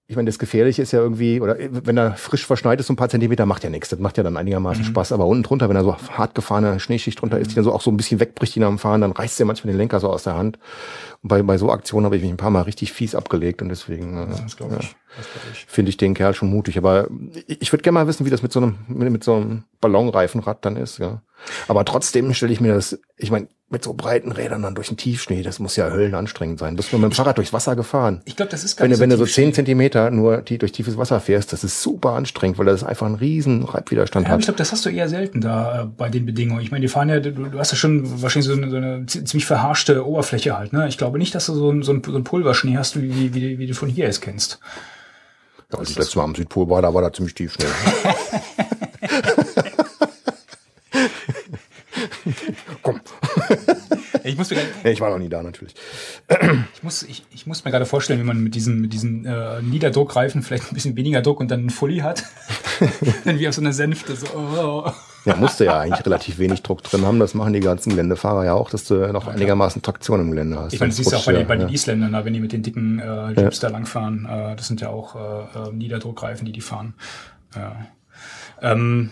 ich meine, das Gefährliche ist ja irgendwie, oder äh, wenn er frisch verschneit ist, so ein paar Zentimeter, macht ja nichts. Das macht ja dann einigermaßen Spaß. Aber unten drunter, wenn da so hart gefahrene Schneeschicht drunter ist, die dann so auch so ein bisschen wegbricht, die dem Fahren, dann reißt ja manchmal den Lenker so aus der Hand. Und bei, bei so Aktionen habe ich mich ein paar Mal richtig fies abgelegt und deswegen. Äh, ich. finde ich den Kerl schon mutig. Aber ich, ich würde gerne mal wissen, wie das mit so einem mit, mit so einem Ballonreifenrad dann ist. Ja. Aber trotzdem stelle ich mir das, ich meine, mit so breiten Rädern dann durch den Tiefschnee, das muss ja höllenanstrengend sein. Bist du mit dem Fahrrad durchs Wasser gefahren? Ich glaube, das ist gar Wenn du, nicht wenn du so zehn. Zentimeter nur die, durch tiefes Wasser fährst, das ist super anstrengend, weil das einfach einen riesen Reibwiderstand Ja, ich hat. glaube, das hast du eher selten da äh, bei den Bedingungen. Ich meine, die fahren ja, du, du hast ja schon wahrscheinlich so eine, so eine zi- ziemlich verharschte Oberfläche halt. Ne? Ich glaube nicht, dass du so, so, ein, so ein Pulverschnee hast, wie, wie, wie, du von hier jetzt kennst. Ja, als ich letztes Mal am Südpol war, da war da ziemlich tief Schnee. Komm. Ich muss mir, grad- Nee, ich war noch nie da natürlich. ich muss, ich, ich muss mir gerade vorstellen, wie man mit diesen, mit diesen äh, Niederdruckreifen vielleicht ein bisschen weniger Druck und dann einen Fully hat. dann wie auf so einer Sänfte. So, oh. Ja, musste ja eigentlich relativ wenig Druck drin haben. Das machen die ganzen Geländefahrer ja auch, dass du noch einigermaßen Traktion im Gelände hast. Ich meine, das siehst du auch bei, ja, den, bei den ja. Isländern, wenn die mit den dicken äh, Jeeps da langfahren. Äh, das sind ja auch äh, äh, Niederdruckreifen, die die fahren. Ja. Ähm,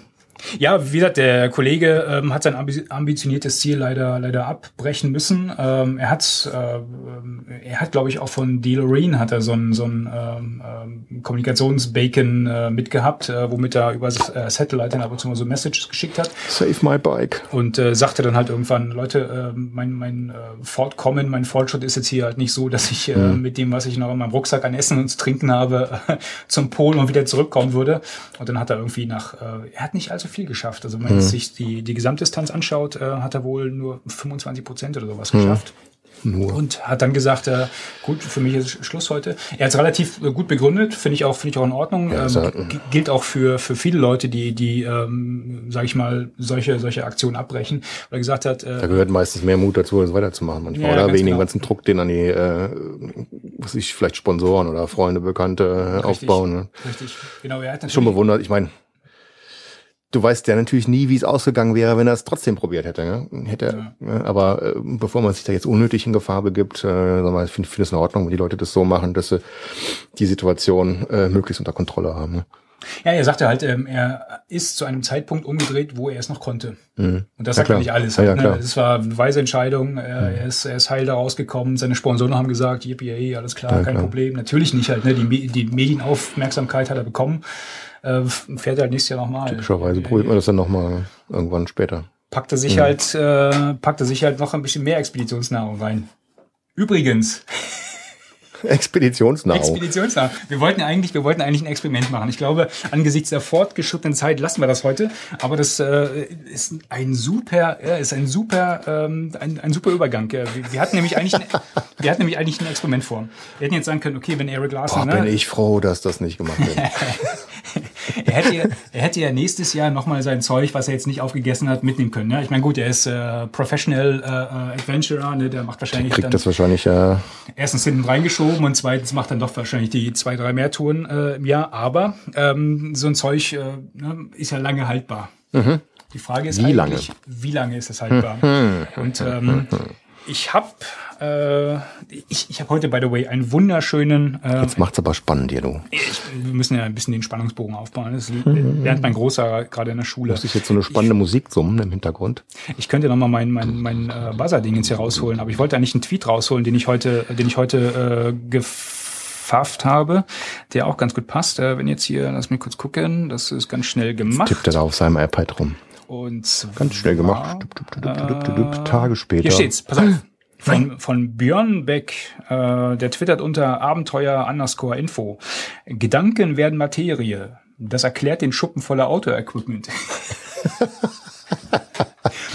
ja, wie gesagt, der Kollege ähm, hat sein ambi ambitioniertes Ziel leider leider abbrechen müssen. Ähm, er hat äh, er hat glaube ich auch von DeLorean hat er so ein so ein ähm, ähm, Kommunikationsbacon äh, mitgehabt, äh, womit er über äh, Satellite dann ab und zu mal so Messages geschickt hat Save my bike. und äh, sagte dann halt irgendwann, Leute, äh, mein, mein äh, Fortkommen, mein Fortschritt ist jetzt hier halt nicht so, dass ich äh, mit dem, was ich noch in meinem Rucksack an Essen und zu trinken habe, zum Pol und wieder zurückkommen würde. Und dann hat er irgendwie nach, äh, er hat nicht allzu viel geschafft. Also wenn man jetzt sich die, die Gesamtdistanz anschaut, äh, hat er wohl nur 25 Prozent oder sowas geschafft. Nur. Und hat dann gesagt, äh, gut, für mich ist Schluss heute. Er hat es relativ äh, gut begründet, finde ich auch, finde ich auch in Ordnung. Ja, ähm, gilt auch für für viele Leute, die die, ähm, sage ich mal, solche solche Aktionen abbrechen. Weil er gesagt hat, Da äh, gehört meistens mehr Mut dazu, als weiterzumachen manchmal. Ja, oder wegen genau. dem ganzen Druck, den an die, äh, was ich vielleicht Sponsoren oder Freunde, Bekannte äh, aufbauen. Ne? richtig, genau, er hat Schon bewundert. Ich meine, du weißt ja natürlich nie, wie es ausgegangen wäre, wenn er es trotzdem probiert hätte. Ne? hätte er, ne? Aber äh, bevor man sich da jetzt unnötig in Gefahr begibt, äh, ich finde find es in Ordnung, wenn die Leute das so machen, dass sie die Situation äh, möglichst unter Kontrolle haben. Ne? Ja, er sagte halt, ähm, er ist zu einem Zeitpunkt umgedreht, wo er es noch konnte. Und das Ja, sagt ja nicht alles. Ja, Halt, ja, ne? klar. Es war eine weise Entscheidung. Er, er, ist, er ist heil da rausgekommen. Seine Sponsoren haben gesagt, yippie, alles klar, Ja, kein klar. Problem. Natürlich nicht halt. Ne? Die, die Medienaufmerksamkeit hat er bekommen. Äh, fährt er halt nächstes Jahr nochmal. Typischerweise probiert man das dann nochmal irgendwann später. Packt er sich halt, äh, packt er sich halt noch ein bisschen mehr Expeditionsnahrung rein. Übrigens, Expeditionsnahrung. Expeditionsnahrung. Wir wollten eigentlich, wir wollten eigentlich ein Experiment machen. Ich glaube, angesichts der fortgeschrittenen Zeit lassen wir das heute. Aber das äh, ist ein super, ja, ist ein super, ähm, ein, ein super Übergang. Ja, wir, wir hatten nämlich eigentlich, ein, wir hatten nämlich eigentlich ein Experiment vor. Wir hätten jetzt sagen können, okay, wenn Eric Larson, Boah, bin ne, ich froh, dass das nicht gemacht wird. er hätte, ja- er hätte ja nächstes Jahr nochmal sein Zeug, was er jetzt nicht aufgegessen hat, mitnehmen können. Ne? Ich meine, gut, er ist äh, Professional äh, äh, Adventurer, ne? der macht wahrscheinlich Kriegt dann das wahrscheinlich äh, erstens hinten reingeschoben und zweitens macht dann doch wahrscheinlich die zwei, drei mehr Touren äh, im Jahr. Aber ähm, so ein Zeug äh, ne, ist ja lange haltbar. Die Frage ist Wie eigentlich, lange? wie lange ist es haltbar? Und ähm, ich habe äh, ich, ich habe heute, by the way, einen wunderschönen äh, Jetzt macht's aber spannend hier, du. ich, wir müssen ja ein bisschen den Spannungsbogen aufbauen. Das lernt mein Großer gerade in der Schule. Muss ich jetzt so eine spannende Musik summen im Hintergrund? Ich könnte noch mal mein mein mein äh, Buzzer-Ding jetzt hier rausholen, aber ich wollte eigentlich einen Tweet rausholen, den ich heute, den ich heute äh, gefafft habe, der auch ganz gut passt. Äh, wenn jetzt hier, lass mich kurz gucken, das ist ganz schnell gemacht. Tippt er da auf seinem iPad rum. Und zwar, Ganz schnell gemacht. Dup, Tage später. Hier steht's, pass auf. Von, von Björn Beck, äh, der twittert unter Abenteuer underscore Info. Gedanken werden Materie. Das erklärt den Schuppen voller Auto-Equipment.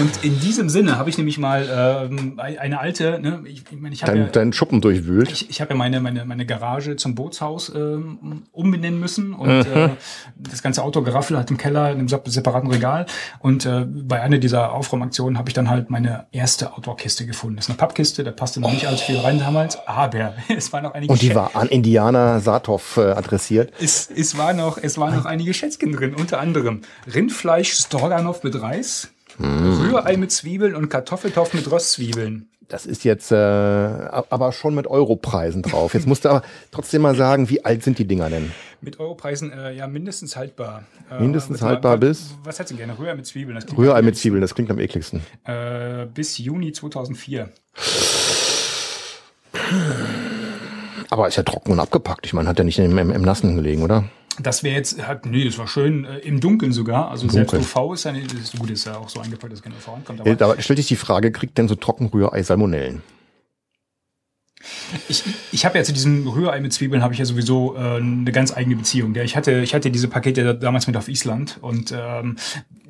Und in diesem Sinne habe ich nämlich mal ähm, eine alte, ne, ich, ich meine, ich habe ja, Dein, dein Schuppen durchwühlt. ich, ich habe ja meine, meine, meine Garage zum Bootshaus ähm, umbenennen müssen und Mhm. äh, das ganze Autogeraffel hat im Keller in einem sep- separaten Regal und äh, bei einer dieser Aufräumaktionen habe ich dann halt meine erste Outdoor-Kiste gefunden. Das ist eine Pappkiste, da passte noch nicht allzu viel rein damals, aber es war noch einige Und die Schä- war an Indianer Saathoff äh, adressiert. es, es war noch, es waren noch einige Schätzchen drin, unter anderem Rindfleisch Stroganoff mit Reis. Rührei mit Zwiebeln und Kartoffeltopf mit Röstzwiebeln. Das ist jetzt äh, aber schon mit Europreisen drauf. Jetzt musst du aber trotzdem mal sagen, wie alt sind die Dinger denn? Mit Europreisen äh, ja mindestens haltbar. Äh, Mindestens mal, haltbar bis? Was hättest du gerne? Rührei mit Zwiebeln. Das klingt Rührei am mit Zwiebeln, das klingt am ekligsten. Äh, bis Juni 2004. Aber ist ja trocken und abgepackt. Ich meine, hat ja nicht im, im, im Nassen gelegen, oder? Das wäre jetzt, hat, nee, das war schön äh, im Dunkeln sogar. Also selbst Dunkeln. UV ist ja das ist gut, ist ja auch so eingepackt, dass kein UV ankommt. Äh, Aber Da stellt sich die Frage, kriegt denn so Trockenrührei Salmonellen? ich, ich habe ja zu diesem Rührei mit Zwiebeln habe ich ja sowieso äh, eine ganz eigene Beziehung. Ja, ich hatte, ich hatte diese Pakete da- damals mit auf Island und ähm,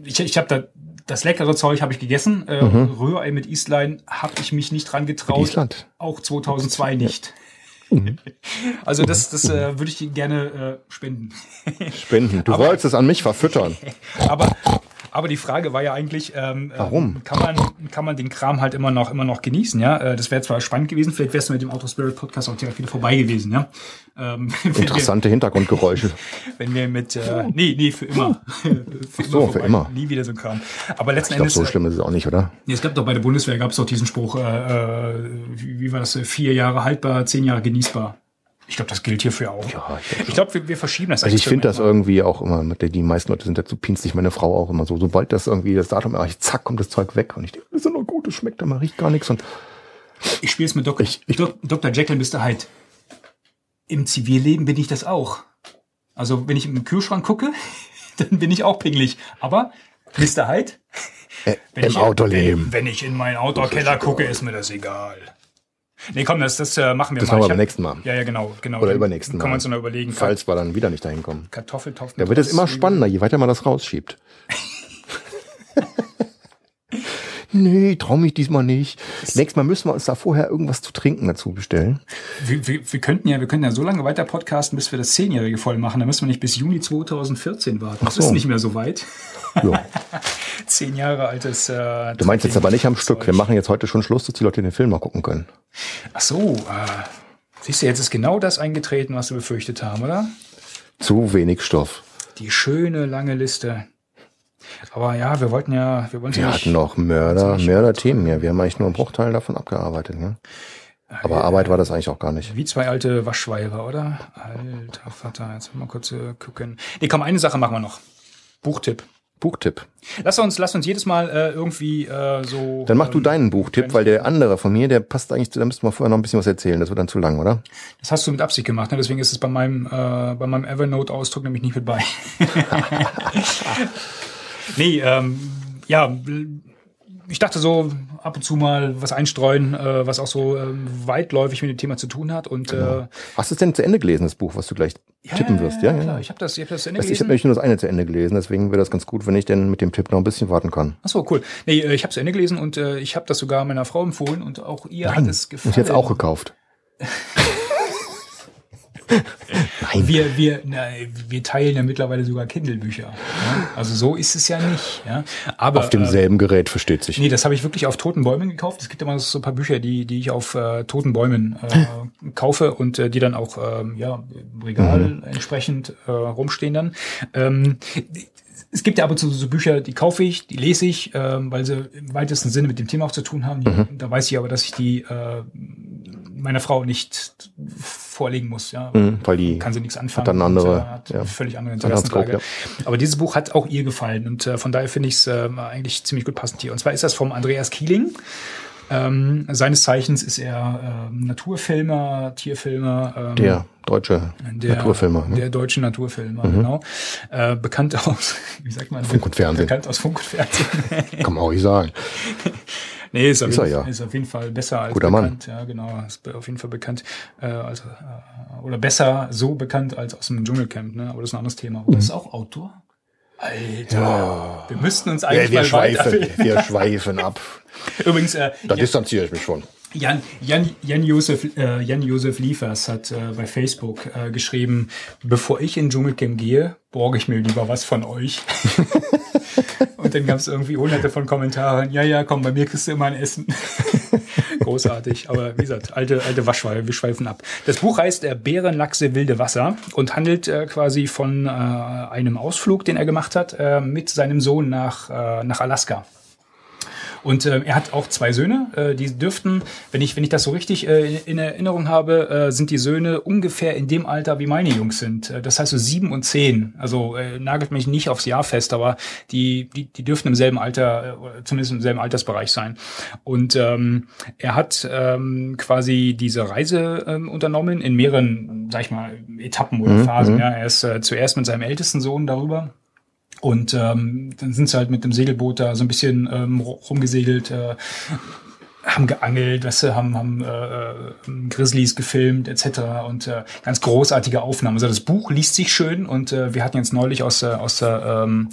ich, ich habe da das leckere Zeug habe ich gegessen. Äh, Rührei mit Islein habe ich mich nicht dran getraut. Mhm. Island? Auch 2002 nicht. Also das, das äh, würde ich dir gerne äh, spenden. Spenden. Du wolltest es an mich verfüttern. Aber, aber die Frage war ja eigentlich, ähm, Warum? Ähm, kann man kann man den Kram halt immer noch immer noch genießen, ja? Äh, das wäre zwar spannend gewesen, vielleicht wärst du mit dem Auto Spirit Podcast auch direkt wieder vorbei gewesen, ja? Ähm, wenn, wir, Interessante Hintergrundgeräusche. wenn wir mit äh, nee nee für immer für so, für immer. nie wieder so ein Kram. Aber letzten Ich glaube, Endes so äh, schlimm ist es auch nicht, oder? Nee, es gab doch bei der Bundeswehr gab es doch diesen Spruch, äh, äh, wie, war das, vier Jahre haltbar, zehn Jahre genießbar. Ich glaube, das gilt hierfür auch. Ja, ich glaub ich glaube, wir, wir verschieben das. Also ich finde das irgendwie auch immer, die meisten Leute sind dazu pinzig, meine Frau auch immer so, sobald das irgendwie das Datum erreicht, zack, kommt das Zeug weg und ich denke, das ist doch gut, das schmeckt, man riecht gar nichts und. Ich spiele es mit Dok Ich- ich- Dok Dr. Jekyll Mr. Hyde. Im Zivilleben bin ich das auch. Also wenn ich im Kühlschrank gucke, dann bin ich auch pingelig. Aber Mr. Hyde, äh, wenn im ich, Autoleben. Wenn, wenn ich in meinen Outdoor-Keller gucke, ist mir das egal. Nee, komm, das, das äh, machen wir Das mal. machen wir beim nächsten Mal. Ja, ja, genau. genau. Oder übernächsten Kann Mal. man uns noch überlegen. Falls wir dann wieder nicht dahin kommen. Kartoffeltopf. Da wird es immer spannender, je weiter man das rausschiebt. nee, ich trau mich diesmal nicht. Nächstes Mal müssen wir uns da vorher irgendwas zu trinken dazu bestellen. Wir, wir, wir könnten ja, wir könnten ja so lange weiter podcasten, bis wir das Zehnjährige voll machen. Da müssen wir nicht bis Juni 2014 warten. Das so. ist nicht mehr so weit. Ja. Zehn Jahre altes. Äh, Du meinst jetzt aber nicht am Stück. Wir machen jetzt heute schon Schluss, dass die Leute den Film mal gucken können. Ach so. Äh, siehst du, jetzt ist genau das eingetreten, was wir befürchtet haben, oder? Zu wenig Stoff. Die schöne lange Liste. Aber ja, wir wollten ja, wir wollten Wir ja hatten noch Mörder, Mörder-Themen. Ja, wir haben eigentlich nur einen Bruchteil davon abgearbeitet. Ja. Aber Arbeit war das eigentlich auch gar nicht. Wie zwei alte Waschweiber, oder? Alter Vater, jetzt mal kurz äh, gucken. Nee, komm, eine Sache machen wir noch. Buchtipp. Buchtipp. Lass uns, lass uns jedes Mal äh, irgendwie äh, so. Dann mach du ähm, deinen Buchtipp, weil der andere von mir, der passt eigentlich, zu- da müssen wir vorher noch ein bisschen was erzählen. Das wird dann zu lang, oder? Das hast du mit Absicht gemacht, ne? deswegen ist es bei meinem, äh, bei meinem Evernote-Ausdruck nämlich nicht mit bei. nee, ähm, ja, ich dachte so ab und zu mal was einstreuen, äh, was auch so ähm, weitläufig mit dem Thema zu tun hat. Und äh, Hast du es denn zu Ende gelesen, das Buch, was du gleich tippen wirst? Ja, ja. klar. ja. Ich habe das, ich hab das zu Ende Das, ich habe gelesen. nämlich nur das eine zu Ende gelesen, deswegen wäre das ganz gut, wenn ich denn mit dem Tipp noch ein bisschen warten kann. Ach so, cool. Nee, äh, ich habe zu Ende gelesen und äh, ich habe das sogar meiner Frau empfohlen und auch ihr hat es gefallen. Und jetzt auch gekauft. Nein. Wir, wir, na, wir teilen ja mittlerweile sogar Kindle-Bücher. Ja? Also so ist es ja nicht. Ja? Aber Auf demselben Gerät, versteht sich. Nee, das habe ich wirklich auf toten Bäumen gekauft. Es gibt immer so ein paar Bücher, die, die ich auf äh, toten Bäumen äh, kaufe und äh, die dann auch ähm, ja, im Regal entsprechend äh, rumstehen dann. Ähm, es gibt ja ab und zu so Bücher, die kaufe ich, die lese ich, ähm, weil sie im weitesten Sinne mit dem Thema auch zu tun haben. Mhm. Da weiß ich aber, dass ich die äh, meiner Frau nicht vorlegen muss. Ja, Mhm, weil die kann sie nichts anfangen. dann andere, und, äh, hat ja, völlig andere Scope, Interessenslage. Aber dieses Buch hat auch ihr gefallen und äh, von daher finde ich es äh, eigentlich ziemlich gut passend hier. Und zwar ist das vom Andreas Kieling. Ähm, seines Zeichens ist er ähm, Naturfilmer, Tierfilmer. Ähm, Der deutsche der, Naturfilmer. ne? Der deutsche Naturfilmer, genau. Äh, bekannt aus, wie sagt man? Funk und Fernsehen. Bekannt aus Funk und Fernsehen. Kann man auch nicht sagen. nee, ist auf, Ist er, jeden, ja. ist auf jeden Fall besser als Guter Mann. bekannt. Ja, genau. Ist auf jeden Fall bekannt. Äh, also, äh, oder besser so bekannt als aus dem Dschungelcamp, ne? Aber das ist ein anderes Thema. Oder ist auch Autor? Alter, wir müssten uns Ja, eigentlich wir mal schweifen, wir schweifen ab. Übrigens, äh, Da distanziere ich mich von. Jan, Jan, Jan, Josef, äh, Jan Josef Liefers hat äh, bei Facebook äh, geschrieben, bevor ich in Dschungelcamp gehe, borge ich mir lieber was von euch. Und dann gab es irgendwie hunderte von Kommentaren, ja, ja, komm, bei mir kriegst du immer ein Essen. Großartig, aber wie gesagt, alte, alte Waschweine, wir schweifen ab. Das Buch heißt äh, Bärenlachse wilde Wasser und handelt äh, quasi von äh, einem Ausflug, den er gemacht hat, äh, mit seinem Sohn nach, äh, nach Alaska. Und äh, er hat auch zwei Söhne, äh, die dürften, wenn ich, wenn ich das so richtig äh, in Erinnerung habe, äh, sind die Söhne ungefähr in dem Alter, wie meine Jungs sind. Äh, das heißt so sieben und zehn. Also äh, nagelt mich nicht aufs Jahr fest, aber die, die, die dürften im selben Alter, äh, zumindest im selben Altersbereich sein. Und ähm, er hat ähm, quasi diese Reise ähm, unternommen in mehreren, sag ich mal, Etappen oder Phasen. Ja, er ist äh, zuerst mit seinem ältesten Sohn darüber. Und ähm, dann sind sie halt mit dem Segelboot da so ein bisschen ähm, rumgesegelt, äh, haben geangelt, weißt du, haben, haben äh, Grizzlies gefilmt etc. Und äh, ganz großartige Aufnahmen. Also das Buch liest sich schön und äh, wir hatten jetzt neulich aus, äh, aus der ähm,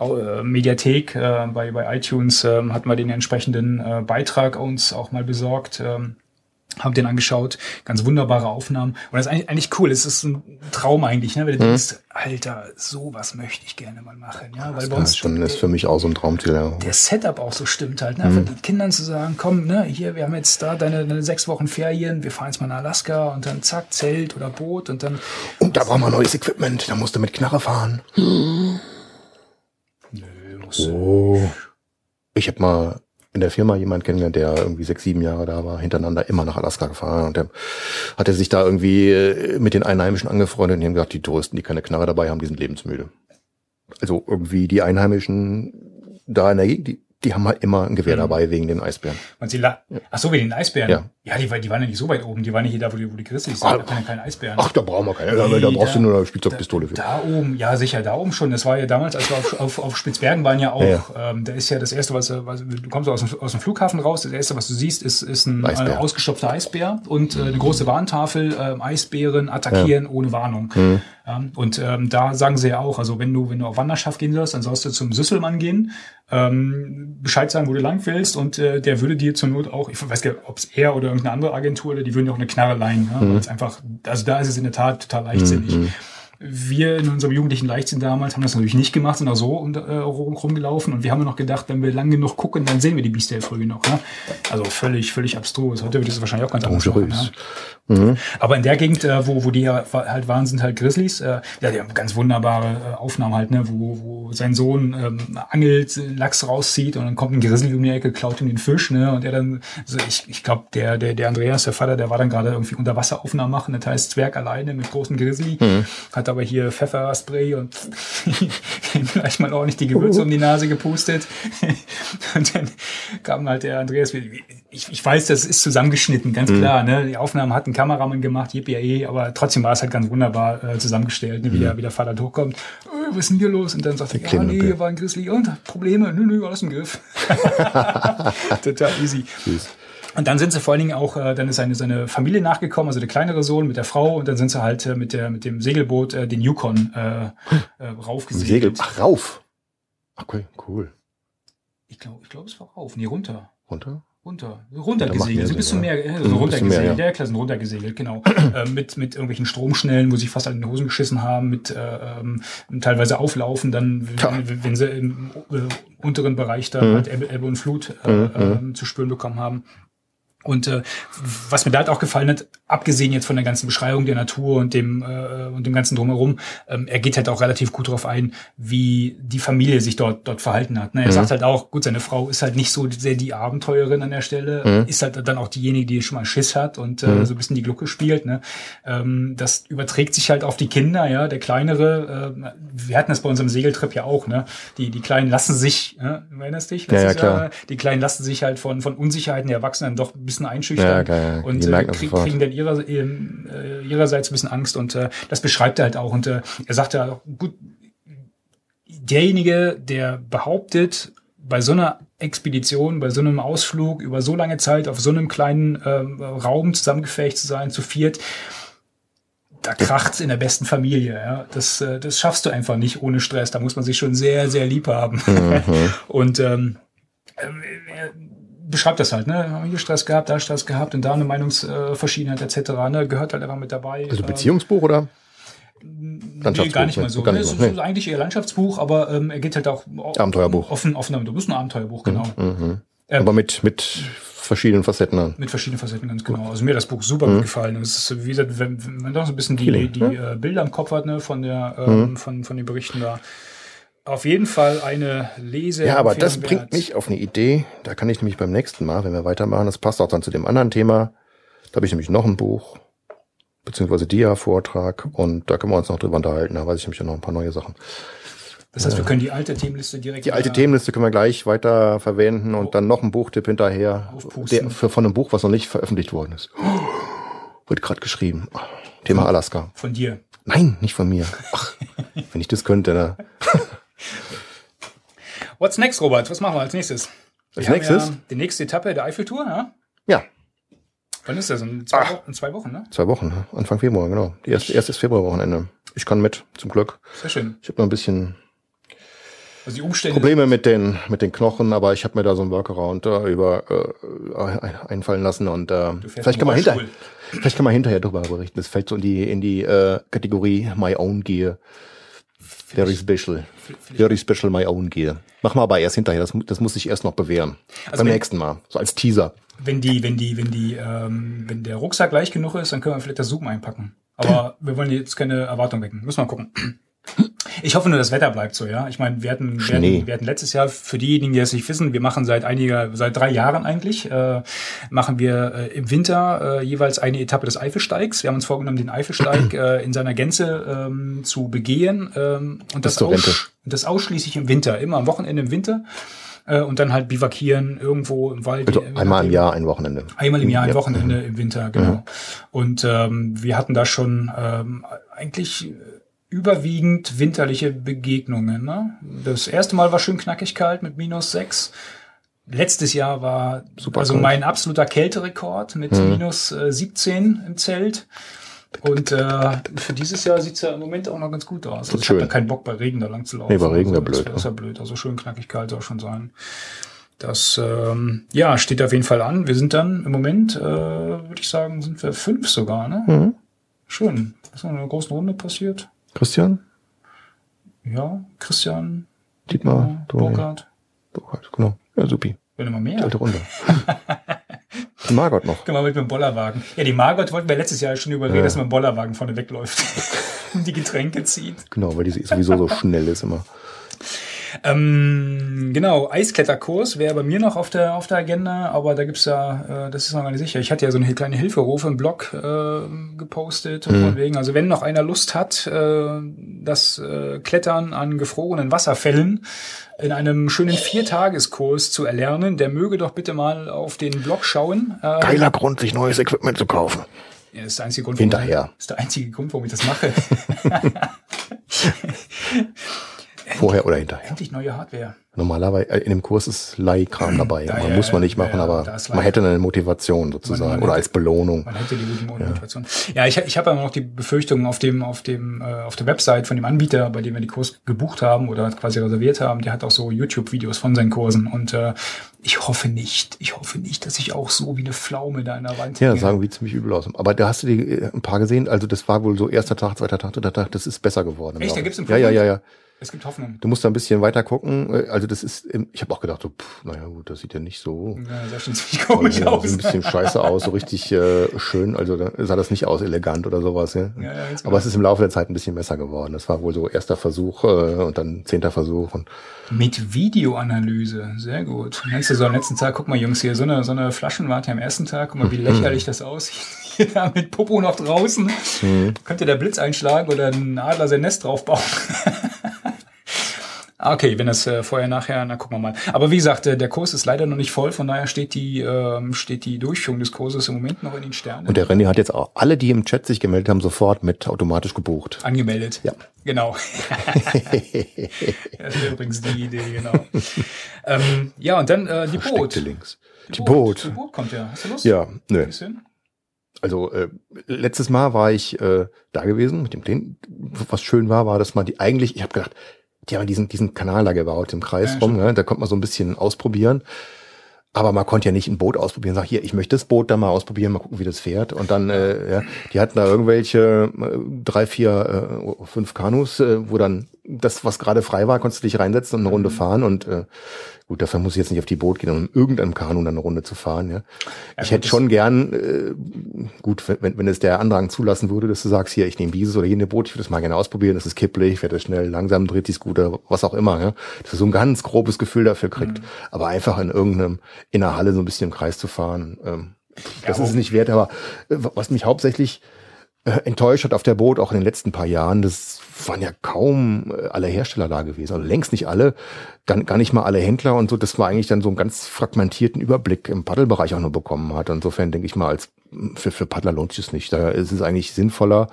äh, Mediathek äh, bei, bei iTunes ähm, hatten wir den entsprechenden äh, Beitrag uns auch mal besorgt. Ähm, hab den angeschaut, ganz wunderbare Aufnahmen. Und das ist eigentlich, eigentlich cool. Es ist ein Traum eigentlich, ne? Wenn du denkst, Alter, sowas möchte ich gerne mal machen. Ja, weil bei Das uns ist, schon, ist für mich auch so ein Traumziel. Ja. der Setup auch so stimmt halt. Ne? Von den Kindern zu sagen, komm, ne, hier, wir haben jetzt da deine, deine sechs Wochen Ferien, wir fahren jetzt mal nach Alaska und dann zack, Zelt oder Boot und dann. Und da brauchen wir neues Equipment. Da musst du mit Knarre fahren. Oh. Ich habe mal in der Firma jemand kennengelernt, der irgendwie sechs, sieben Jahre da war, hintereinander immer nach Alaska gefahren. Und der hatte sich da irgendwie äh, mit den Einheimischen angefreundet und die haben gesagt, die Touristen, die keine Knarre dabei haben, die sind lebensmüde. Also irgendwie die Einheimischen da in der Gegend, die, die haben halt immer ein Gewehr dabei wegen den Eisbären. Und sie la Ach so, wie den Eisbären. Ja. ja die, die waren ja nicht so weit oben. Die waren ja hier da, wo die, wo die Grizzlies sind. Ah. Da waren ja keine Eisbären. Ach, da brauchen wir keine. Da, Nee, da brauchst da- du nur eine Spielzeugpistole für. Da oben, ja sicher, da oben schon. Das war ja damals, als wir auf, auf, auf Spitzbergen waren ja auch. Ja, Ähm, da ist ja das erste, was, äh, was du kommst aus dem, aus dem Flughafen raus. Das erste, was du siehst, ist, ist ein Eisbär. äh, ausgestopfter Eisbär und äh, eine große Warntafel. ähm, Eisbären attackieren ohne Warnung. Ja, und ähm, da sagen sie ja auch, also wenn du wenn du auf Wanderschaft gehen sollst, dann sollst du zum Süsselmann gehen, ähm, Bescheid sagen, wo du lang willst und äh, der würde dir zur Not auch, ich weiß gar nicht, ob es er oder irgendeine andere Agentur, oder die würden dir auch eine Knarre leihen. Ja? Weil's einfach, also da ist es in der Tat total leichtsinnig. Wir in unserem jugendlichen Leichtsinn damals haben das natürlich nicht gemacht, sind auch so und, äh, rum, rumgelaufen und wir haben noch gedacht, wenn wir lang genug gucken, dann sehen wir die Biester früh genug. Ne? Also völlig, völlig abstrus. Heute wird es wahrscheinlich auch ganz anders machen. Dangerös. Ja? Aber in der Gegend, äh, wo, wo die halt waren, sind halt Grizzlies. Äh, ja, die haben ganz wunderbare äh, Aufnahmen halt, ne, wo, wo sein Sohn ähm, angelt, Lachs rauszieht und dann kommt ein Grizzly um die Ecke, klaut ihm den Fisch, ne, und er dann, also ich, ich glaube, der, der, der Andreas, der Vater, der war dann gerade irgendwie Unterwasseraufnahmen machen, das heißt Zwerg alleine mit großen Grizzly, hat aber hier Pfefferspray und ihm gleich mal ordentlich die Gewürze um die Nase gepustet. und dann kam halt der Andreas, ich, ich weiß, das ist zusammengeschnitten, ganz klar, ne, die Aufnahmen hat ein Kameramann gemacht, yippie, aber trotzdem war es halt ganz wunderbar äh, zusammengestellt, ne, wie, der, wie der Vater hochkommt, äh, was ist denn hier los? Und dann sagt er, ja, nee, hier war ein Grizzly und Probleme, nö, nö, alles im Griff. Total easy. Süß. Und dann sind sie vor allen Dingen auch, äh, dann ist seine, seine Familie nachgekommen, also der kleinere Sohn mit der Frau und dann sind sie halt äh, mit der mit dem Segelboot äh, den Yukon äh, äh, raufgesegelt. Segel. Ach, rauf. Okay, cool. Ich glaube, ich glaube, es war rauf, nee, runter. Runter? Runter, runtergesegelt, mehr so bis Sinn, zum ja. Meer, äh, Mhm, so bis zum runtergesegelt, Meer, ja. sind runtergesegelt, genau. äh, mit, mit irgendwelchen Stromschnellen, wo sie fast alle in die Hosen geschissen haben, mit äh, ähm, teilweise auflaufen, dann, wenn, wenn sie im äh, unteren Bereich dann Mhm. halt Ebbe, Ebbe und Flut äh, ähm, zu spüren bekommen haben. Und äh, was mir da halt auch gefallen hat, abgesehen jetzt von der ganzen Beschreibung der Natur und dem äh, und dem ganzen drumherum, ähm, er geht halt auch relativ gut darauf ein, wie die Familie sich dort dort verhalten hat. Ne? Er mhm. sagt halt auch, gut, seine Frau ist halt nicht so sehr die Abenteurerin an der Stelle, mhm. ist halt dann auch diejenige, die schon mal Schiss hat und äh, mhm. so ein bisschen die Glucke spielt. Ne? Ähm, das überträgt sich halt auf die Kinder, ja, der kleinere. Äh, wir hatten das bei unserem Segeltrip ja auch, ne? Die die kleinen lassen sich, äh, erinnerst dich? Ja, ja, klar. die kleinen lassen sich halt von von Unsicherheiten der Erwachsenen doch bisschen einschüchtern ja, und äh, krieg, kriegen dann ihrer, äh, ihrerseits ein bisschen Angst und äh, das beschreibt er halt auch und äh, er sagt ja gut, derjenige, der behauptet, bei so einer Expedition, bei so einem Ausflug über so lange Zeit auf so einem kleinen äh, Raum zusammengefähigt zu sein, zu viert, da kracht's in der besten Familie. Ja. Das, äh, das schaffst du einfach nicht ohne Stress. Da muss man sich schon sehr, sehr lieb haben. Mhm. und ähm, äh, beschreibt das halt, ne? Haben hier Stress gehabt, da Stress gehabt und da eine Meinungsverschiedenheit etc. Ne? Gehört halt einfach mit dabei. Also Beziehungsbuch oder? Nee, gar nicht mal so. Gar nicht ne? Es ist nee. eigentlich eher Landschaftsbuch, aber ähm, er geht halt auch Abenteuerbuch. Offen, offen damit. Du bist ein Abenteuerbuch, genau. Mhm. mhm. Ähm, aber mit mit verschiedenen Facetten an. Mit verschiedenen Facetten, ganz genau. Also mir hat das Buch super mhm. gut gefallen. Es ist, wie gesagt, wenn, wenn man doch so ein bisschen die, Feeling, die ne? Bilder im Kopf hat, ne, von der, ähm, mhm. von, von den Berichten da auf jeden Fall eine Lese. Ja, aber das bringt mich auf eine Idee. Da kann ich nämlich beim nächsten Mal, wenn wir weitermachen, das passt auch dann zu dem anderen Thema. Da habe ich nämlich noch ein Buch, beziehungsweise Dia-Vortrag und da können wir uns noch drüber unterhalten. Da weiß ich nämlich noch ein paar neue Sachen. Das heißt, wir können die alte Themenliste direkt. Die alte Themenliste können wir gleich weiter verwenden und dann noch ein Buchtipp hinterher. Der, für, von einem Buch, was noch nicht veröffentlicht worden ist. Wird gerade geschrieben. Thema Alaska. Von dir. Nein, nicht von mir. Ach, wenn ich das könnte, ne? What's next, Robert? Was machen wir als nächstes? Als wir nächstes? Ja die nächste Etappe der Eiffeltour, ja? Ja. Wann ist das? In zwei, Wochen, in zwei Wochen, ne? Zwei Wochen, ne? Anfang Februar, genau. Die erste, erstes Februarwochenende. Ich kann mit, zum Glück. Sehr schön. Ich habe noch ein bisschen also die Umstände Probleme mit den mit den Knochen, aber ich habe mir da so ein Workaround äh, über äh, einfallen lassen und äh, vielleicht kann man hinter vielleicht kann man hinterher drüber berichten. Das fällt so in die in die äh, Kategorie My Own Gear. Very special. Very special my own gear. Mach mal aber erst hinterher, das, das muss ich erst noch bewähren. Also Beim wenn, nächsten Mal. So als Teaser. Wenn die, wenn die, wenn die, ähm, wenn der Rucksack gleich genug ist, dann können wir vielleicht das Zoom einpacken. Aber wir wollen jetzt keine Erwartung wecken. Müssen wir mal gucken. Ich hoffe nur, das Wetter bleibt so, ja. Ich meine, wir hatten, wir hatten, wir hatten letztes Jahr, für diejenigen, die es nicht wissen, wir machen seit einiger, seit drei Jahren eigentlich, äh, machen wir äh, im Winter äh, jeweils eine Etappe des Eifelsteigs. Wir haben uns vorgenommen, den Eifelsteig äh, in seiner Gänze ähm, zu begehen ähm, und das, aus, das ausschließlich im Winter, immer am Wochenende im Winter äh, und dann halt bivakieren irgendwo im Wald. Also einmal im Jahr ein Wochenende. Einmal im Jahr ein Wochenende im Winter, genau. Mhm. Und ähm, wir hatten da schon ähm, eigentlich überwiegend winterliche Begegnungen. Ne? Das erste Mal war schön knackig kalt mit minus sechs. Letztes Jahr war Super also kalt. mein absoluter Kälterekord mit hm. minus äh, 17 im Zelt. Und äh, für dieses Jahr sieht's ja im Moment auch noch ganz gut aus. Also ich habe da keinen Bock bei Regen da lang zu laufen. Nee, bei Regen wäre blöd. Das wäre blöd. Also schön knackig kalt soll schon sein. Das ähm, ja steht auf jeden Fall an. Wir sind dann im Moment, äh, würde ich sagen, sind wir fünf sogar. Ne? Mhm. Schön. Was ist in einer großen Runde passiert? Christian? Ja, Christian. Dietmar, Dietmar Burkhardt. Burkhardt, genau. Ja, supi. Wenn immer mehr. alte Runde. die Margot noch. Genau, mit dem Bollerwagen. Ja, die Margot wollten wir letztes Jahr schon überreden, ja. dass man Bollerwagen vorne wegläuft und die Getränke zieht. Genau, weil die sowieso so schnell ist immer. Ähm, genau, Eiskletterkurs wäre bei mir noch auf der auf der Agenda, aber da gibt's ja, äh, das ist noch gar nicht sicher. Ich hatte ja so eine kleine Hilferufe im Blog äh, gepostet mhm. von wegen, also wenn noch einer Lust hat, äh, das äh, Klettern an gefrorenen Wasserfällen in einem schönen Viertageskurs zu erlernen, der möge doch bitte mal auf den Blog schauen. Äh, Geiler Grund, sich neues Equipment zu kaufen. Ja, das ist der einzige Grund, Hinterher. Ich, ist der einzige Grund, warum ich das mache. Vorher oder hinterher. Endlich neue Hardware. Normalerweise äh, in dem Kurs ist Leihkram dabei. Da, man ja, muss man nicht machen, ja, aber man hätte eine Motivation sozusagen man, man oder hätte, als Belohnung. Man hätte die gute Motivation. Ja, ich, ich habe aber noch die Befürchtung auf dem auf dem äh, auf der Website von dem Anbieter, bei dem wir die Kurs gebucht haben oder quasi reserviert haben, der hat auch so YouTube-Videos von seinen Kursen und äh, ich hoffe nicht, ich hoffe nicht, dass ich auch so wie eine Pflaume da in der Wand Ja, hänge. sagen wie ziemlich übel aus. Aber da hast du die äh, ein paar gesehen, also das war wohl so erster Tag, zweiter Tag, dritter Tag, das ist besser geworden. Echt, da gibt's ein Ja, ja, ja, ja. Es gibt Hoffnung. Du musst da ein bisschen weiter gucken. Also das ist, ich habe auch gedacht, so, pff, naja gut, das sieht ja nicht so Ja, sah schon ziemlich komisch ja, aus. sieht ein bisschen scheiße aus, so richtig äh, schön. Also da sah das nicht aus, elegant oder sowas. Ja. Ja, ja, ganz Aber es ist im Laufe der Zeit ein bisschen besser geworden. Das war wohl so erster Versuch äh, und dann zehnter Versuch. Und Mit Videoanalyse, sehr gut. Du so am letzten Tag, guck mal Jungs, hier so eine, so eine Flaschenwarte am ersten Tag, guck mal, wie lächerlich das aussieht. Hier da mit Popo noch draußen. Könnte der Blitz einschlagen oder ein Adler sein Nest draufbauen. Ah, Okay, wenn das äh, vorher, nachher, na gucken wir mal. Aber wie gesagt, äh, der Kurs ist leider noch nicht voll, von daher steht die, ähm, steht die Durchführung des Kurses im Moment noch in den Sternen. Und der René hat jetzt auch alle, die im Chat sich gemeldet haben, sofort mit automatisch gebucht. angemeldet. Ja. Genau. das wäre übrigens die Idee, genau. ähm, ja, und dann äh, die Boot. Links. Die Die Boot. Boot kommt ja. Hast du Lust? Ja, nö. Also äh, letztes Mal war ich äh, da gewesen mit dem Plänen. Was schön war, war, dass man die eigentlich, ich habe gedacht, die haben diesen, diesen Kanal da gebaut im Kreis Ja, rum, ne? da konnte man so ein bisschen ausprobieren. Aber man konnte ja nicht ein Boot ausprobieren. Sag hier, ich möchte das Boot da mal ausprobieren, mal gucken, wie das fährt. Und dann, äh, ja, die hatten da irgendwelche äh, drei, vier, äh, fünf Kanus, äh, wo dann das, was gerade frei war, konntest du dich reinsetzen und eine Runde fahren. Und äh, gut, dafür muss ich jetzt nicht auf die Boot gehen, um in irgendeinem Kanu dann eine Runde zu fahren. Ja. ich hätte schon gern, äh, gut, wenn, wenn- es der Andrang zulassen würde, dass du sagst, hier, ich nehme dieses oder jene Boot, ich würde das mal gerne ausprobieren, das ist kippelig, fährt das schnell, langsam, dreht die Scooter, was auch immer, ja. Dass du so ein ganz grobes Gefühl dafür kriegt. Mhm. Aber einfach in irgendeinem, in der Halle so ein bisschen im Kreis zu fahren, ähm, das Ja, ist es nicht wert. Aber äh, was mich hauptsächlich enttäuscht hat auf der Boot, auch in den letzten paar Jahren, das waren ja kaum äh, alle Hersteller da gewesen. Also längst nicht alle, gar, gar nicht mal alle Händler und so. Das war eigentlich dann so einen ganz fragmentierten Überblick im Paddelbereich auch nur bekommen hat. Insofern denke ich mal, als für, für Paddler lohnt sich es nicht. Da ist es eigentlich sinnvoller,